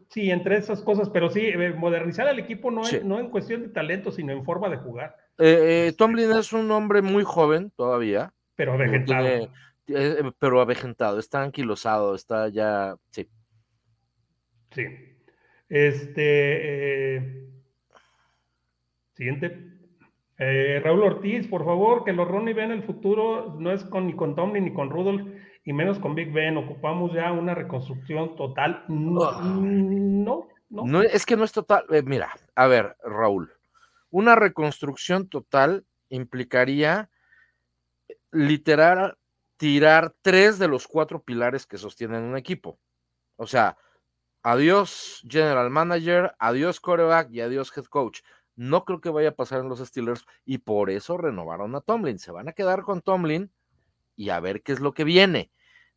S1: sí, entre esas cosas, pero sí, eh, modernizar al equipo no, no en cuestión de talento, sino en forma de jugar.
S3: Eh, eh, Tomlin es un hombre muy joven todavía.
S1: Pero avejentado.
S3: pero avejentado, está anquilosado, está ya, sí.
S1: Sí. Este, siguiente. Raúl Ortiz, por favor, que los Ronnie vean el futuro, no es con, ni con Tomlin ni con Rudolph y menos con Big Ben. Ocupamos ya una reconstrucción total. No, no, no.
S3: es que no es total. Eh, mira, a ver, Raúl, una reconstrucción total implicaría literal tirar tres de los cuatro pilares que sostienen un equipo. O sea, adiós general manager, adiós quarterback y adiós head coach. No creo que vaya a pasar en los Steelers y por eso renovaron a Tomlin. Se van a quedar con Tomlin y a ver qué es lo que viene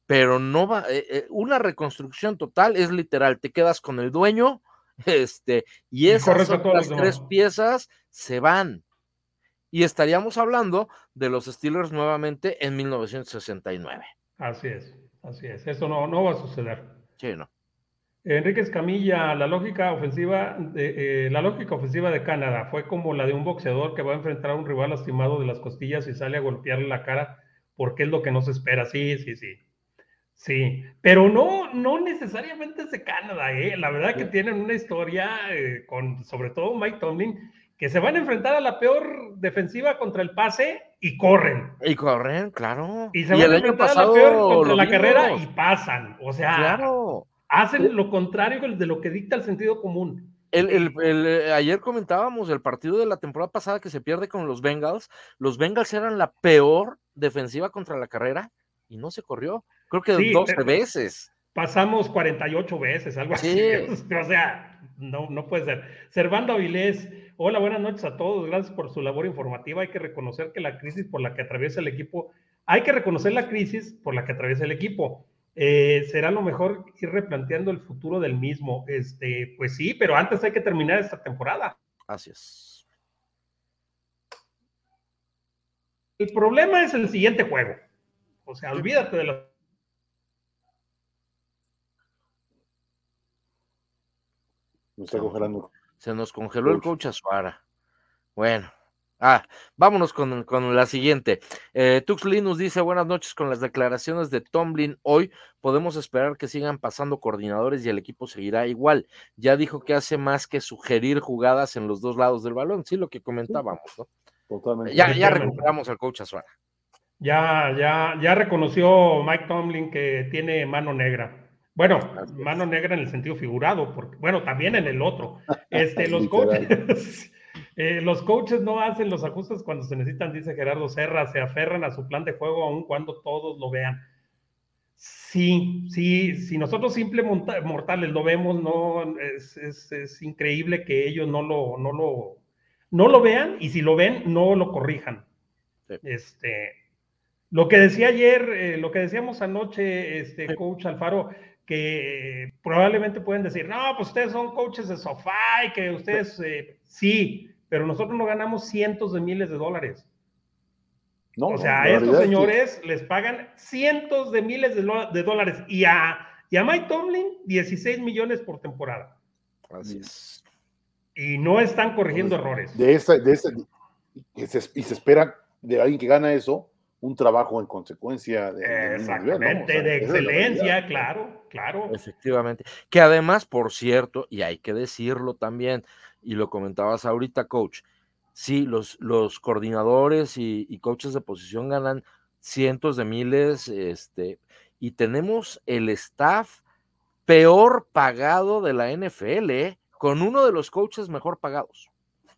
S3: pero no va, eh, eh, una reconstrucción total es literal, te quedas con el dueño, este, y esas tres piezas se van. Y estaríamos hablando de los Steelers nuevamente en 1969.
S1: Así es, así es. Eso no, no va a suceder.
S3: Sí, no.
S1: Enrique Escamilla, la lógica ofensiva de, eh, la lógica ofensiva de Canadá fue como la de un boxeador que va a enfrentar a un rival lastimado de las costillas y sale a golpearle la cara porque es lo que no se espera. Sí, sí, sí. Sí, pero no, no necesariamente es de Canadá, ¿eh? La verdad que tienen una historia eh, con, sobre todo Mike Tomlin, que se van a enfrentar a la peor defensiva contra el pase y corren.
S3: Y corren, claro.
S1: Y se van a enfrentar a la peor contra la carrera y pasan. O sea, hacen lo contrario de lo que dicta el sentido común.
S3: El, ayer comentábamos el partido de la temporada pasada que se pierde con los Bengals. Los Bengals eran la peor defensiva contra la carrera y no se corrió. Creo que 12 veces.
S1: Pasamos 48 veces, algo así. O sea, no, no puede ser. Servando Avilés, hola, buenas noches a todos. Gracias por su labor informativa. Hay que reconocer que la crisis por la que atraviesa el equipo, hay que reconocer la crisis por la que atraviesa el equipo eh, será lo mejor ir replanteando el futuro del mismo. Este, pues sí, pero antes hay que terminar esta temporada.
S3: Así es.
S1: El problema es el siguiente juego. O sea, olvídate de los.
S3: Se nos congeló el coach Azuara. Bueno, Ah, vámonos con, la siguiente. Eh, Tuxley nos dice buenas noches con las declaraciones de Tomlin. Hoy podemos esperar que sigan pasando coordinadores y el equipo seguirá igual. Ya dijo que hace más que sugerir jugadas en los dos lados del balón, sí, lo que comentábamos, ¿no? Totalmente. Ya, ya recuperamos al coach Azuara.
S1: Ya, ya, ya reconoció Mike Tomlin que tiene mano negra. Bueno, mano negra en el sentido figurado, porque, bueno, también en el otro. Este, los coaches. Eh, los coaches no hacen los ajustes cuando se necesitan, dice Gerardo Serra, se aferran a su plan de juego aun cuando todos lo vean. Sí, sí, si nosotros simples mortales lo vemos, no es, increíble que ellos no lo, no lo, no lo vean y si lo ven, no lo corrijan. Este, lo que decía ayer, eh, lo que decíamos anoche, este coach Alfaro, que probablemente pueden decir, no, pues ustedes son coaches de sofá y que ustedes, eh, sí, pero nosotros no ganamos cientos de miles de dólares. No, o sea, a estos señores les pagan cientos de miles de, dólares y a, y a Mike Tomlin 16 millones por temporada.
S3: Así es.
S1: Y no están corrigiendo errores.
S2: De esa, de esa, y se, y se espera de alguien que gana eso un trabajo en consecuencia
S1: de, Exactamente, de excelencia, claro, claro.
S3: Efectivamente. Que además, por cierto, y hay que decirlo también, y lo comentabas ahorita, coach, sí, los, los coordinadores y, coaches de posición ganan cientos de miles, este, y tenemos el staff peor pagado de la NFL, ¿eh? con uno de los coaches mejor pagados.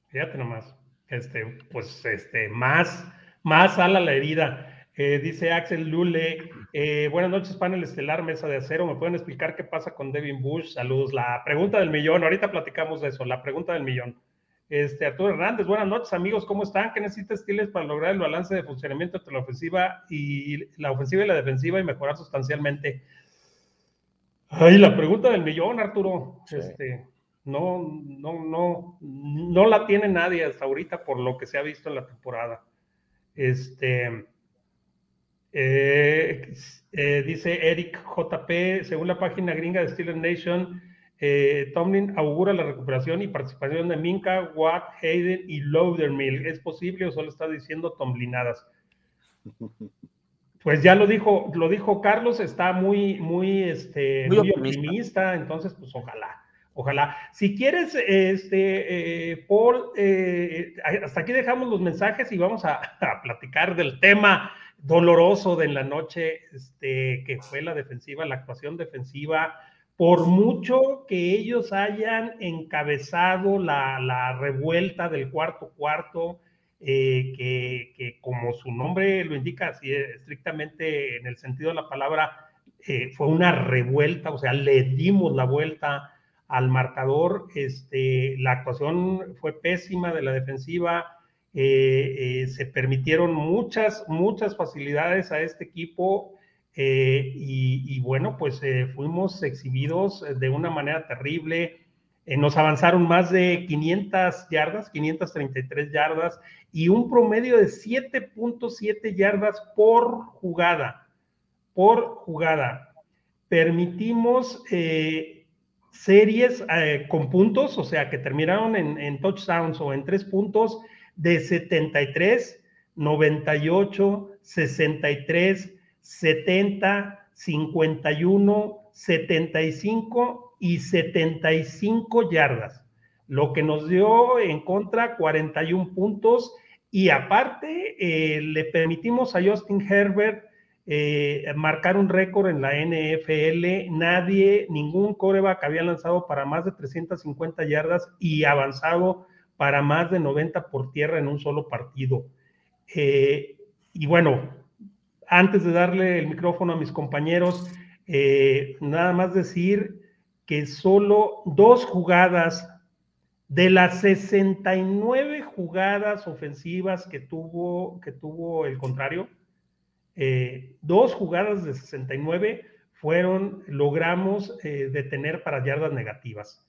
S1: Fíjate nomás, este, pues, este, más, más ala la herida. Eh, dice Axel Lule, eh, buenas noches, panel estelar, mesa de acero. ¿Me pueden explicar qué pasa con Devin Bush? Saludos. La pregunta del millón, ahorita platicamos de eso, la pregunta del millón. Este, Arturo Hernández, buenas noches, amigos, ¿cómo están? ¿Qué necesita Stiles para lograr el balance de funcionamiento entre la ofensiva y la ofensiva y la defensiva y mejorar sustancialmente? Ay, la pregunta del millón, Arturo. Este, no, no, no, no la tiene nadie hasta ahorita por lo que se ha visto en la temporada. Este, eh, eh, dice Eric JP, según la página gringa de Steelers Nation, eh, Tomlin augura la recuperación y participación de Minka, Watt, Hayden y Loudermill. ¿Es posible o solo está diciendo Tomlinadas? Pues ya lo dijo, lo dijo Carlos, está muy, muy, este, muy, optimista. entonces, pues ojalá, ojalá. Si quieres, este, Paul, hasta aquí dejamos los mensajes y vamos a, a platicar del tema doloroso de la noche, este, que fue la defensiva, la actuación defensiva, por mucho que ellos hayan encabezado la, revuelta del cuarto cuarto, eh, que, como su nombre lo indica, así estrictamente en el sentido de la palabra, eh, fue una revuelta, o sea, le dimos la vuelta al marcador, este, la actuación fue pésima de la defensiva, eh, eh, se permitieron muchas, muchas facilidades a este equipo eh, y, bueno, pues fuimos exhibidos de una manera terrible. nos avanzaron más de 500 yardas, 533 yardas y un promedio de 7.7 yardas por jugada, por jugada. Permitimos series con puntos, o sea, que terminaron en, en touchdowns o en tres puntos de 73, 98, 63, 70, 51, 75 y 75 yardas, lo que nos dio en contra 41 puntos y aparte eh, le permitimos a Justin Herbert eh, marcar un récord en la NFL. Nadie, ningún coreback había lanzado para más de 350 yardas y avanzado para más de 90 por tierra en un solo partido. Eh, y bueno, antes de darle el micrófono a mis compañeros, eh, nada más decir que solo dos jugadas de las 69 jugadas ofensivas que tuvo, que tuvo el contrario, eh, dos jugadas de 69 fueron, logramos detener para yardas negativas.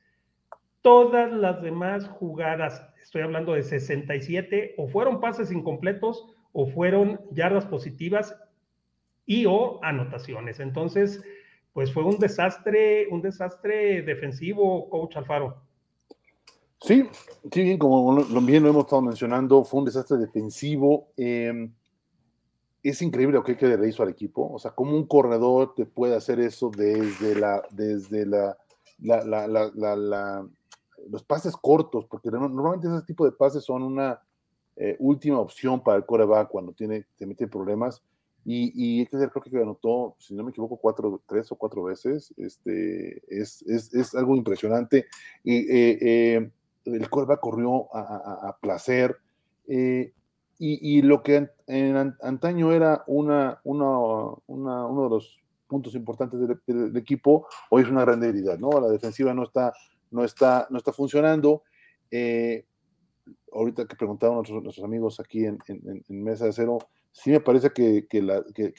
S1: Todas las demás jugadas, estoy hablando de 67, o fueron pases incompletos o fueron yardas positivas y o anotaciones. Entonces, pues fue un desastre, un desastre defensivo, coach Alfaro.
S2: Sí, sí, bien, como bien lo hemos estado mencionando, fue un desastre defensivo. Em, es increíble lo que, le hizo al equipo. O sea, cómo un corredor te puede hacer eso desde la, desde la, los pases cortos, porque normalmente ese tipo de pases son una eh, última opción para el coreback cuando tiene, te mete problemas. Y, y creo que anotó, si no me equivoco, cuatro, tres o cuatro veces. Este, es, es, es algo impresionante. Y, eh, eh, el coreback corrió a, placer. y, y, lo que en, antaño era una, una, una, uno de los puntos importantes del, equipo, hoy es una gran debilidad, ¿no? La defensiva no está, no está, no está funcionando. ahorita que preguntaban nuestros, nuestros amigos aquí en, Mesa de Cero, sí me parece que, que,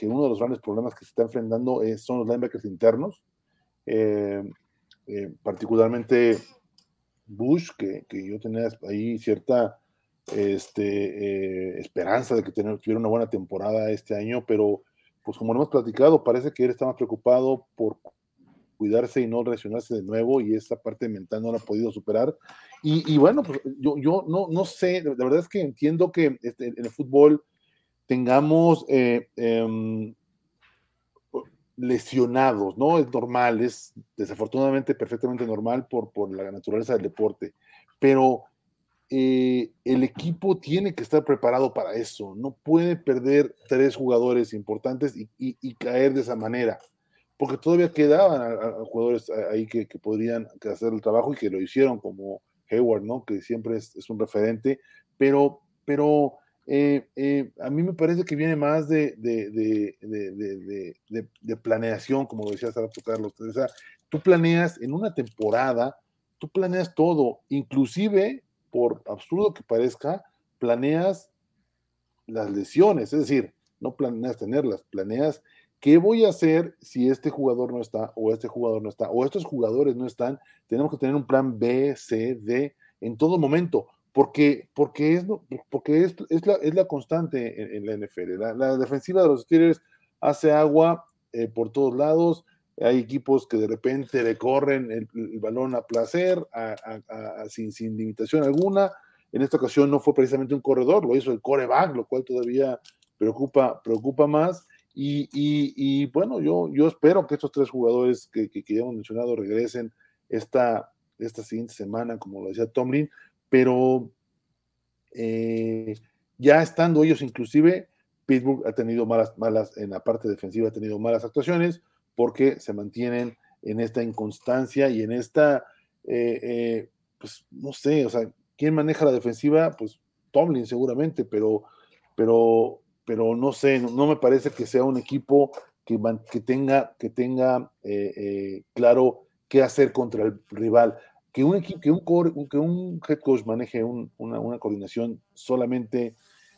S2: uno de los grandes problemas que se está enfrentando es, son los linebackers internos, eh, eh, particularmente Bush, que, yo tenía ahí cierta este, eh, esperanza de que tuviera una buena temporada este año, pero pues como lo hemos platicado, parece que él está más preocupado por cuidarse y no reaccionarse de nuevo y esa parte mental no la ha podido superar. Y, y bueno, pues yo, yo no, no sé, la verdad es que entiendo que este, en el fútbol tengamos eh, em, lesionados, ¿no? Es normal, es desafortunadamente perfectamente normal por, por la naturaleza del deporte, pero eh, el equipo tiene que estar preparado para eso, no puede perder tres jugadores importantes y, caer de esa manera, porque todavía quedaban jugadores ahí que, podrían hacer el trabajo y que lo hicieron, como Hayward, ¿no? Que siempre es, un referente, pero, pero eh, eh, a mí me parece que viene más de, planeación, como decía Sarato Carlos. O sea, tú planeas en una temporada, tú planeas todo, inclusive, por absurdo que parezca, planeas las lesiones, es decir, no planeas tenerlas, planeas qué voy a hacer si este jugador no está o este jugador no está o estos jugadores no están. Tenemos que tener un plan B, C, D en todo momento porque, porque, es, porque es, es, la, es la constante en, la NFL. La, defensiva de los Steelers hace agua eh, por todos lados. Hay equipos que de repente le corren el, balón a placer, sin, sin, limitación alguna. En esta ocasión no fue precisamente un corredor, lo hizo el coreback, lo cual todavía preocupa, preocupa más. Y, bueno, yo, espero que estos tres jugadores que, ya hemos mencionado regresen esta, esta siguiente semana, como lo decía Tomlin, pero eh, ya estando ellos inclusive, Pittsburgh ha tenido malas, malas, en la parte defensiva ha tenido malas actuaciones porque se mantienen en esta inconstancia y en esta, eh, eh, pues no sé, o sea, ¿quién maneja la defensiva? Pues Tomlin seguramente, pero, pero no sé, no, me parece que sea un equipo que, que tenga, que tenga claro qué hacer contra el rival que un equipo, que un, que un head coach maneje una, coordinación solamente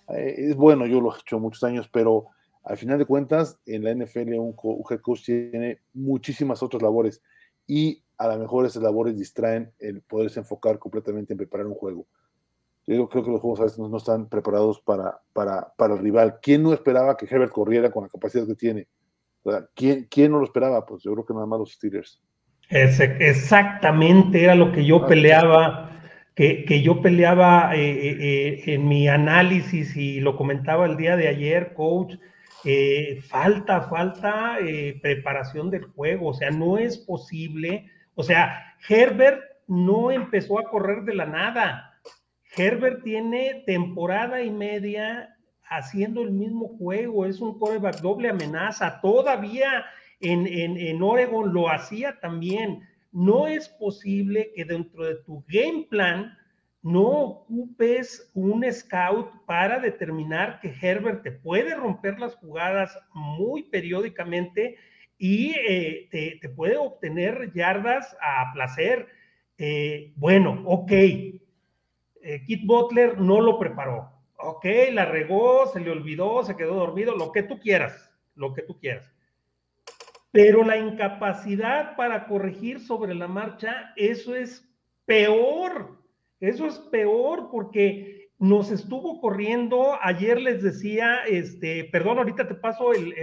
S2: eh, es bueno, yo lo he hecho muchos años, pero al final de cuentas, en la NFL un, head coach tiene muchísimas otras labores y a lo mejor esas labores distraen el poderse enfocar completamente en preparar un juego. Yo creo que los juegos a veces no, están preparados para, para, para, el rival. ¿Quién no esperaba que Herbert corriera con la capacidad que tiene? ¿quién, ¿Quién no lo esperaba? Pues yo creo que nada más los Steelers
S1: exactamente era lo que yo ah, peleaba, que, que yo peleaba eh, eh, eh, en mi análisis y lo comentaba el día de ayer, coach. falta, falta preparación del juego, o sea, no es posible, o sea, Herbert no empezó a correr de la nada. Herbert tiene temporada y media haciendo el mismo juego, es un coreback doble amenaza, todavía en, en, en Oregon lo hacía también. No es posible que dentro de tu game plan no ocupes un scout para determinar que Herbert te puede romper las jugadas muy periódicamente y eh, te, puede obtener yardas a placer. Eh, bueno, ok, eh, Kit Butler no lo preparó. Ok, la regó, se le olvidó, se quedó dormido, lo que tú quieras, lo que tú quieras. Pero la incapacidad para corregir sobre la marcha, eso es peor eso es peor porque nos estuvo corriendo. Ayer les decía, este, perdón, ahorita te paso el,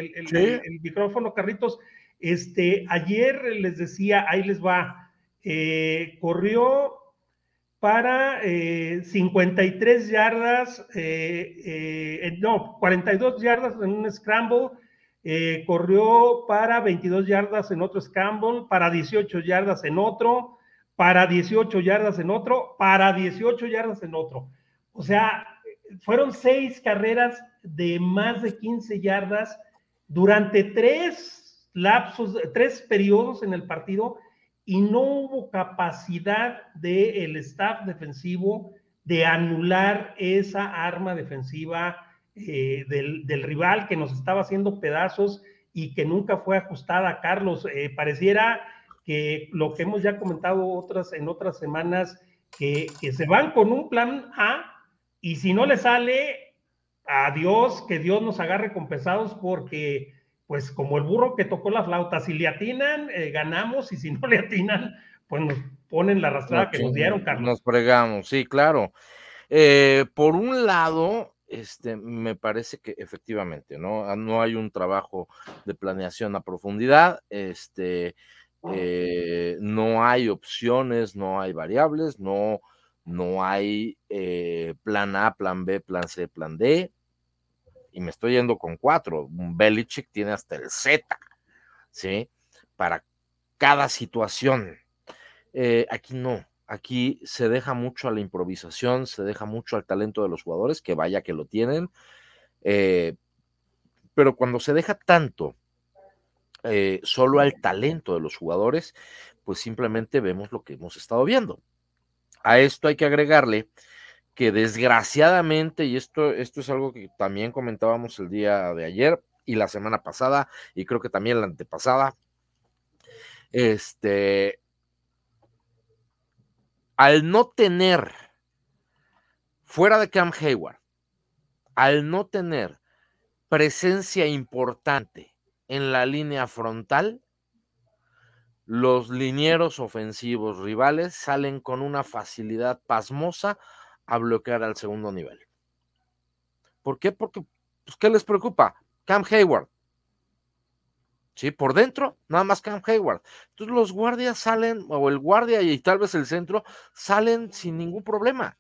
S1: micrófono, Carritos. Este, ayer les decía, ahí les va, eh, corrió para 53 eh, yardas, eh, no, 42 yardas en un scramble, corrió para 22 yardas en otro scramble, para 18 yardas en otro, para 18 yardas en otro, para 18 yardas en otro. O sea, fueron seis carreras de más de 15 yardas durante tres lapsos, tres periodos en el partido y no hubo capacidad del staff defensivo de anular esa arma defensiva eh, del, rival que nos estaba haciendo pedazos y que nunca fue ajustada. Carlos, eh, pareciera que lo que hemos ya comentado otras, en otras semanas, que, se van con un plan A y si no le sale, adiós, que Dios nos agarre con pesados porque, pues como el burro que tocó la flauta, si le atinan, eh, ganamos y si no le atinan, pues nos ponen la arrastrada que nos dieron, Carlos.
S3: Nos fregamos, sí, claro. Eh, por un lado, este, me parece que efectivamente, ¿no? No hay un trabajo de planeación a profundidad, este, eh, no hay opciones, no hay variables, no, no hay plan A, plan B, plan C, plan D. Y me estoy yendo con cuatro. Un Belichick tiene hasta el Z, ¿sí? Para cada situación. Eh, aquí no. Aquí se deja mucho a la improvisación, se deja mucho al talento de los jugadores, que vaya que lo tienen. pero cuando se deja tanto eh, solo al talento de los jugadores, pues simplemente vemos lo que hemos estado viendo. A esto hay que agregarle que desgraciadamente, y esto, esto es algo que también comentábamos el día de ayer y la semana pasada, y creo que también la antepasada, este, al no tener, fuera de Cam Hayward, al no tener presencia importante en la línea frontal, los linieros ofensivos rivales salen con una facilidad pasmosa a bloquear al segundo nivel. ¿Por qué? Porque, pues, ¿qué les preocupa? Cam Hayward. Sí, por dentro, nada más Cam Hayward. Entonces los guardias salen, o el guardia y tal vez el centro, salen sin ningún problema.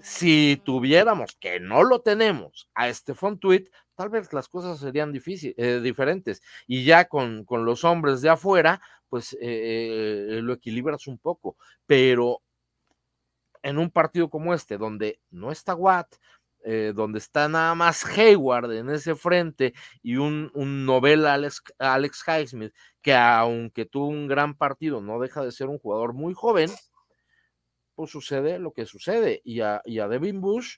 S3: Si tuviéramos, que no lo tenemos, a Stephon Tweet, tal vez las cosas serían difíciles, eh, diferentes. Y ya con, con, los hombres de afuera, pues eh, lo equilibras un poco. Pero en un partido como este, donde no está Watt, eh, donde está nada más Hayward en ese frente y un, un Alex, Alex Highsmith, que aunque tuvo un gran partido, no deja de ser un jugador muy joven, pues sucede lo que sucede. Y a, y a Devin Bush,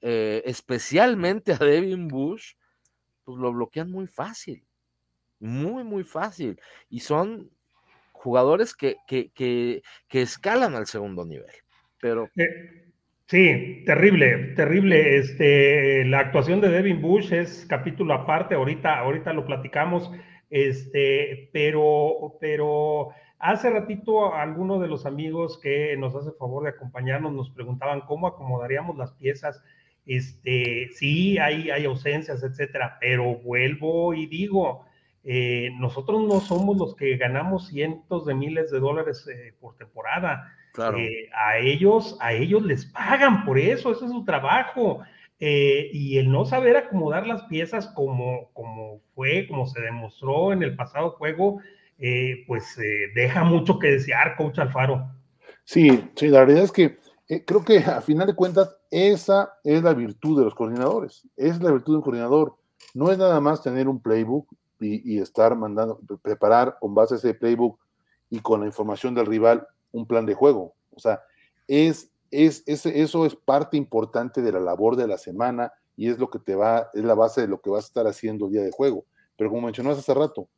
S3: eh, especialmente a Devin Bush, pues lo bloquean muy fácil, muy, muy fácil. Y son jugadores que, que, que, escalan al segundo nivel.
S1: Eh, sí, terrible, terrible. Este, la actuación de Devin Bush es capítulo aparte, ahorita, ahorita lo platicamos. Este, pero, pero hace ratito alguno de los amigos que nos hace favor de acompañarnos nos preguntaban cómo acomodaríamos las piezas este, sí, hay, hay ausencias, etcétera, pero vuelvo y digo, eh, nosotros no somos los que ganamos cientos de miles de dólares eh, por temporada. Eh, a ellos, a ellos les pagan por eso, ese es su trabajo. y el no saber acomodar las piezas como, como fue, como se demostró en el pasado juego, pues deja mucho que desear, coach Alfaro.
S2: Sí, sí, la realidad es que creo que a final de cuentas esa es la virtud de los coordinadores, es la virtud de un coordinador. No es nada más tener un playbook y, estar mandando, preparar con base a ese playbook y con la información del rival un plan de juego. O sea, es, es, eso es parte importante de la labor de la semana y es lo que te va, es la base de lo que vas a estar haciendo el día de juego. Pero como mencionabas hace rato,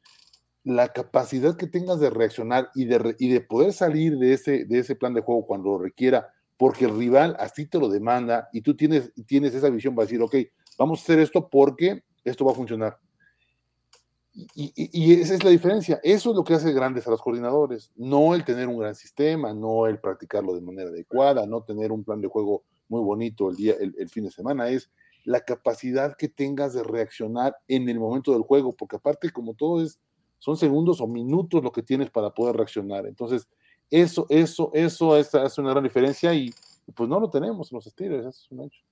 S2: la capacidad que tengas de reaccionar y de, y de poder salir de ese, de ese plan de juego cuando lo requiera, porque el rival así te lo demanda y tú tienes, tienes esa visión para decir, ok, vamos a hacer esto porque esto va a funcionar. Y, esa es la diferencia. Eso es lo que hace grandes a los coordinadores. No el tener un gran sistema, no el practicarlo de manera adecuada, no tener un plan de juego muy bonito el, día, el, fin de semana. Es la capacidad que tengas de reaccionar en el momento del juego, porque aparte, como todo es, son segundos o minutos lo que tienes para poder reaccionar. Entonces, eso, eso, eso hace una gran diferencia y pues no lo tenemos en los es hecho.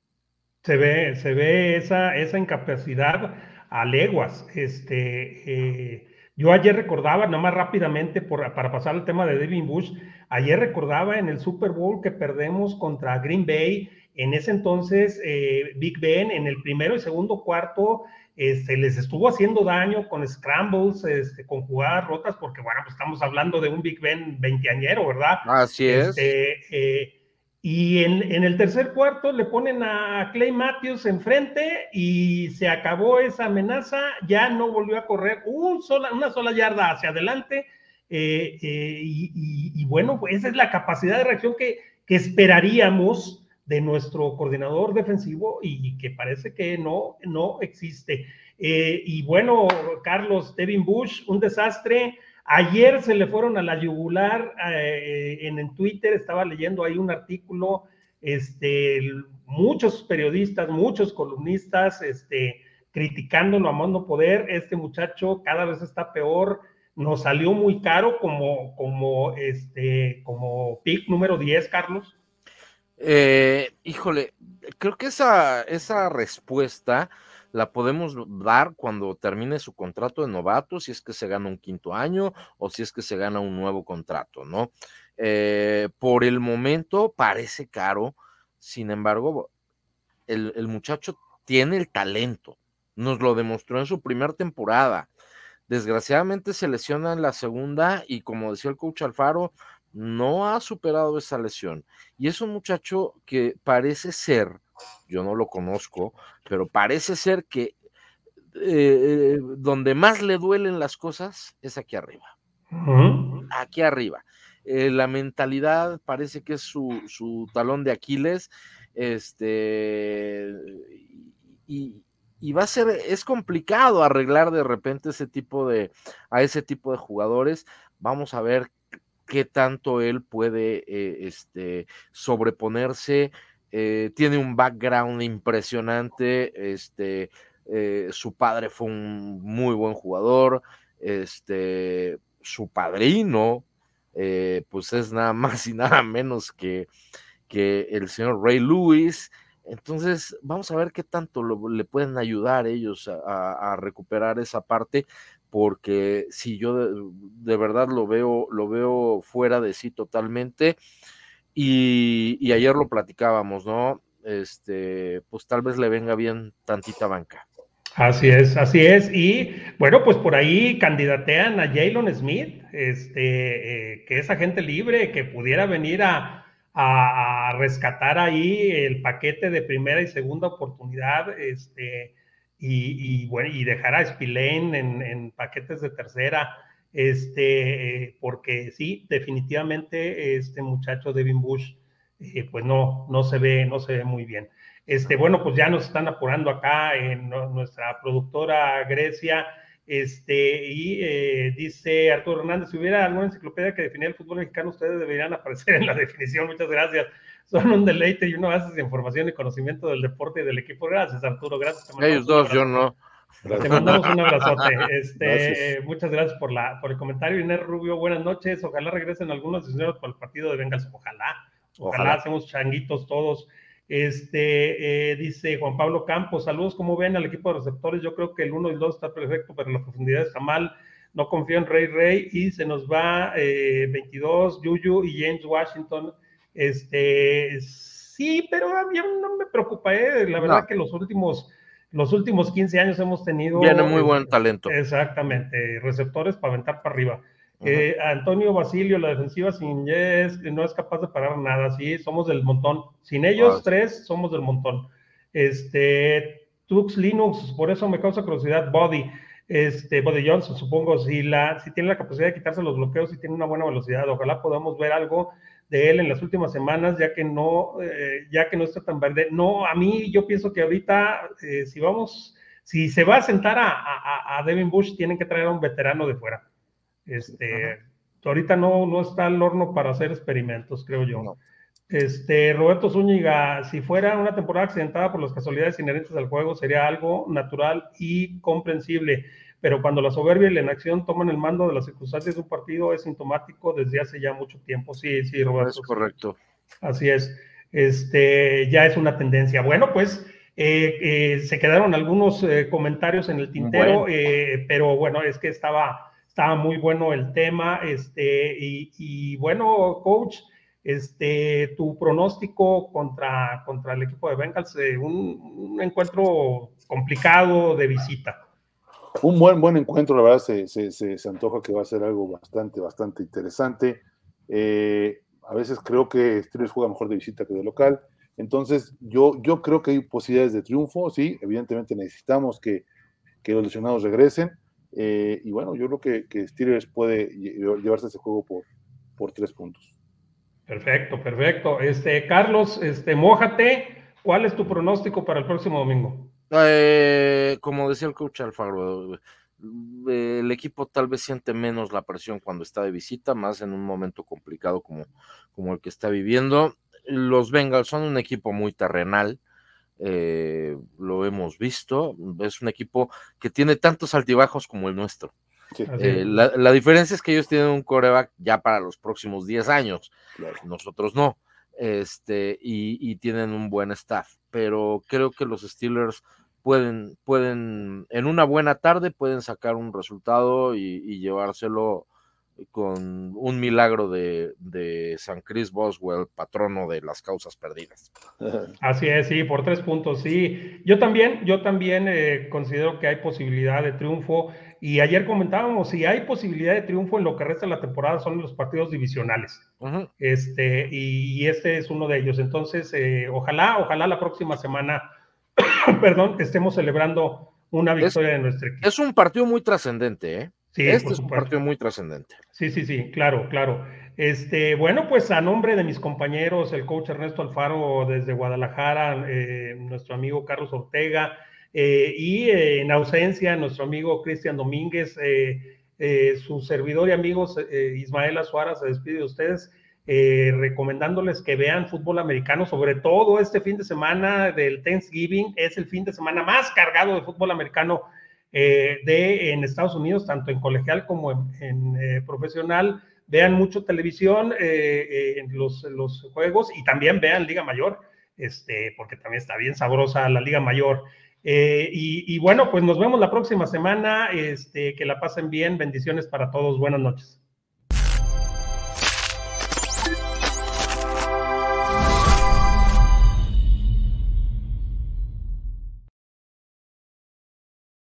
S1: Se ve, se ve esa, esa incapacidad a leguas. Este, eh, yo ayer recordaba, nada más rápidamente, para pasar al tema de Devin Bush, ayer recordaba en el Super Bowl que perdemos contra Green Bay. En ese entonces, eh, Big Ben en el primero y segundo cuarto este, les estuvo haciendo daño con scrambles, este, con jugadas rotas, porque bueno, pues estamos hablando de un Big Ben veinteañero, ¿verdad?
S3: Así es.
S1: Este, eh, y en, el tercer cuarto le ponen a Clay Matthews enfrente y se acabó esa amenaza, ya no volvió a correr un sola, una sola yarda hacia adelante. Eh, eh, y, bueno, pues esa es la capacidad de reacción que, que esperaríamos de nuestro coordinador defensivo y que parece que no, no existe. Eh, y bueno, Carlos, Devin Bush, un desastre. Ayer se le fueron a la yugular eh, en, Twitter, estaba leyendo ahí un artículo, este, muchos periodistas, muchos columnistas, este, criticándolo a mano poder. Este muchacho cada vez está peor, nos salió muy caro como, como, este, como pick número 10, Carlos.
S3: Eh, híjole, creo que esa, esa respuesta la podemos dar cuando termine su contrato de novato, si es que se gana un quinto año o si es que se gana un nuevo contrato, ¿no? Eh, por el momento parece caro, sin embargo, el, el, muchacho tiene el talento, nos lo demostró en su primera temporada. Desgraciadamente se lesiona en la segunda y como decía el coach Alfaro, no ha superado esa lesión. Y es un muchacho que parece ser, yo no lo conozco, pero parece ser que eh, donde más le duelen las cosas es aquí arriba. Aquí arriba. Eh, la mentalidad parece que es su, talón de Aquiles. Este, y, y, va a ser, es complicado arreglar de repente ese tipo de, a ese tipo de jugadores. Vamos a ver qué tanto él puede eh, este, sobreponerse. Eh, tiene un background impresionante. Este, eh, su padre fue un muy buen jugador. Este, su padrino, pues es nada más y nada menos que, que el señor Ray Lewis. Entonces, vamos a ver qué tanto le pueden ayudar ellos a, recuperar esa parte porque si yo de, verdad lo veo, lo veo fuera de sí totalmente. Y, ayer lo platicábamos, ¿no? Este, pues tal vez le venga bien tantita banca.
S1: Así es, así es. Y bueno, pues por ahí candidatean a Jalen Smith, este, eh, que es agente libre, que pudiera venir a, rescatar ahí el paquete de primera y segunda oportunidad. Este, y, bueno, y dejar a Spillane en, paquetes de tercera, este, porque sí, definitivamente este muchacho Devin Bush, eh, pues no, no se ve, no se ve muy bien. Este, bueno, pues ya nos están apurando acá en nuestra productora Grecia, este, y eh, dice Arturo Hernández, si hubiera alguna enciclopedia que definiera el fútbol mexicano, ustedes deberían aparecer en la definición. Muchas gracias son un deleite y uno hace de información y conocimiento del deporte y del equipo. Gracias, Arturo. Gracias.
S3: Ellos dos, yo no.
S1: Te mandamos un abrazote. Este, Muchas gracias por, la, por el comentario. Inés Rubio, buenas noches. Ojalá regresen algunos diseñadores para el partido de Bengals. Ojalá. Ojalá, hacemos changuitos todos. Este, eh, dice Juan Pablo Campos, saludos, ¿cómo ven al equipo de receptores? Yo creo que el 1 y el 2 está perfecto, pero la profundidad está mal. No confío en Rey Rey y se nos va eh, 22, Yuyu y James Washington este, Sí, pero a mí no me preocupa, ¿eh? la verdad que los últimos, los últimos 15 años hemos tenido...
S3: Tiene muy buen talento.
S1: Exactamente, receptores para aventar para arriba. Eh, Antonio Basilio, la defensiva sin Yes, no es capaz de parar nada, sí, somos del montón. Sin ellos, tres, somos del montón. Este, Tux Linux, por eso me causa curiosidad, Body, este, Body Johnson, supongo, si, la, si tiene la capacidad de quitarse los bloqueos y tiene una buena velocidad, ojalá podamos ver algo de él en las últimas semanas, ya que no, eh, ya que no está tan verde. No, a mí yo pienso que ahorita, eh, si vamos, si se va a sentar a, a Devin Bush, tienen que traer a un veterano de fuera. Este, ahorita no, no está el horno para hacer experimentos, creo yo. Este, Roberto Zúñiga, si fuera una temporada accidentada por las casualidades inherentes al juego, sería algo natural y comprensible. Pero cuando la soberbia y la inacción toman el mando de las circunstancias de un partido, es sintomático desde hace ya mucho tiempo. Sí, sí, Roberto. Es
S3: correcto.
S1: Así es. Este, ya es una tendencia. Bueno, pues eh, eh, se quedaron algunos eh, comentarios en el tintero, pero bueno, es que estaba estaba muy bueno el tema, este, y, bueno, coach, este, tu pronóstico contra, contra el equipo de Bengals, eh, un, encuentro complicado de visita.
S2: Un buen, buen encuentro, la verdad, se, se, antoja que va a ser algo bastante, bastante interesante. Eh, a veces creo que Steelers juega mejor de visita que de local. Entonces, yo, yo creo que hay posibilidades de triunfo, sí, evidentemente necesitamos que, que los lesionados regresen, eh, y bueno, yo creo que, que Steelers puede llevarse ese juego por, por tres puntos.
S1: Perfecto, perfecto. Este, Carlos, este, mójate. ¿Cuál es tu pronóstico para el próximo domingo?
S3: Eh, como decía el coach Alfaro, eh, el equipo tal vez siente menos la presión cuando está de visita, más en un momento complicado como, como el que está viviendo. Los Bengals son un equipo muy terrenal, eh, lo hemos visto, es un equipo que tiene tantos altibajos como el nuestro. Eh, la, diferencia es que ellos tienen un coreback ya para los próximos 10 años, nosotros no, este, y, tienen un buen staff, pero creo que los Steelers pueden, pueden, en una buena tarde pueden sacar un resultado y llevárselo con un milagro de, San Chris Boswell, patrono de las causas perdidas.
S1: Así es, sí, por tres puntos, sí. Yo también, yo también eh, considero que hay posibilidad de triunfo. Y ayer comentábamos, si hay posibilidad de triunfo en lo que resta de la temporada son los partidos divisionales. este, y, este es uno de ellos. Entonces, eh, ojalá, ojalá la próxima semana, perdón, estemos celebrando una victoria de nuestro equipo.
S3: Es un partido muy trascendente, ¿eh? Sí, este es un partido muy trascendente.
S1: Sí, sí, sí, claro, claro. Este, bueno, pues a nombre de mis compañeros, el coach Ernesto Alfaro desde Guadalajara, eh, nuestro amigo Carlos Ortega, eh, y eh, en ausencia, nuestro amigo Cristian Domínguez, su servidor y amigos Ismael Azuara se despide de ustedes. recomendándoles que vean fútbol americano, sobre todo este fin de semana del Thanksgiving, es el fin de semana más cargado de fútbol americano eh, de en Estados Unidos, tanto en colegial como en, eh, profesional, vean mucho televisión eh, en los, los, juegos y también vean Liga Mayor, este, porque también está bien sabrosa la Liga Mayor. Y, y, bueno, pues nos vemos la próxima semana, este, que la pasen bien, bendiciones para todos, buenas noches.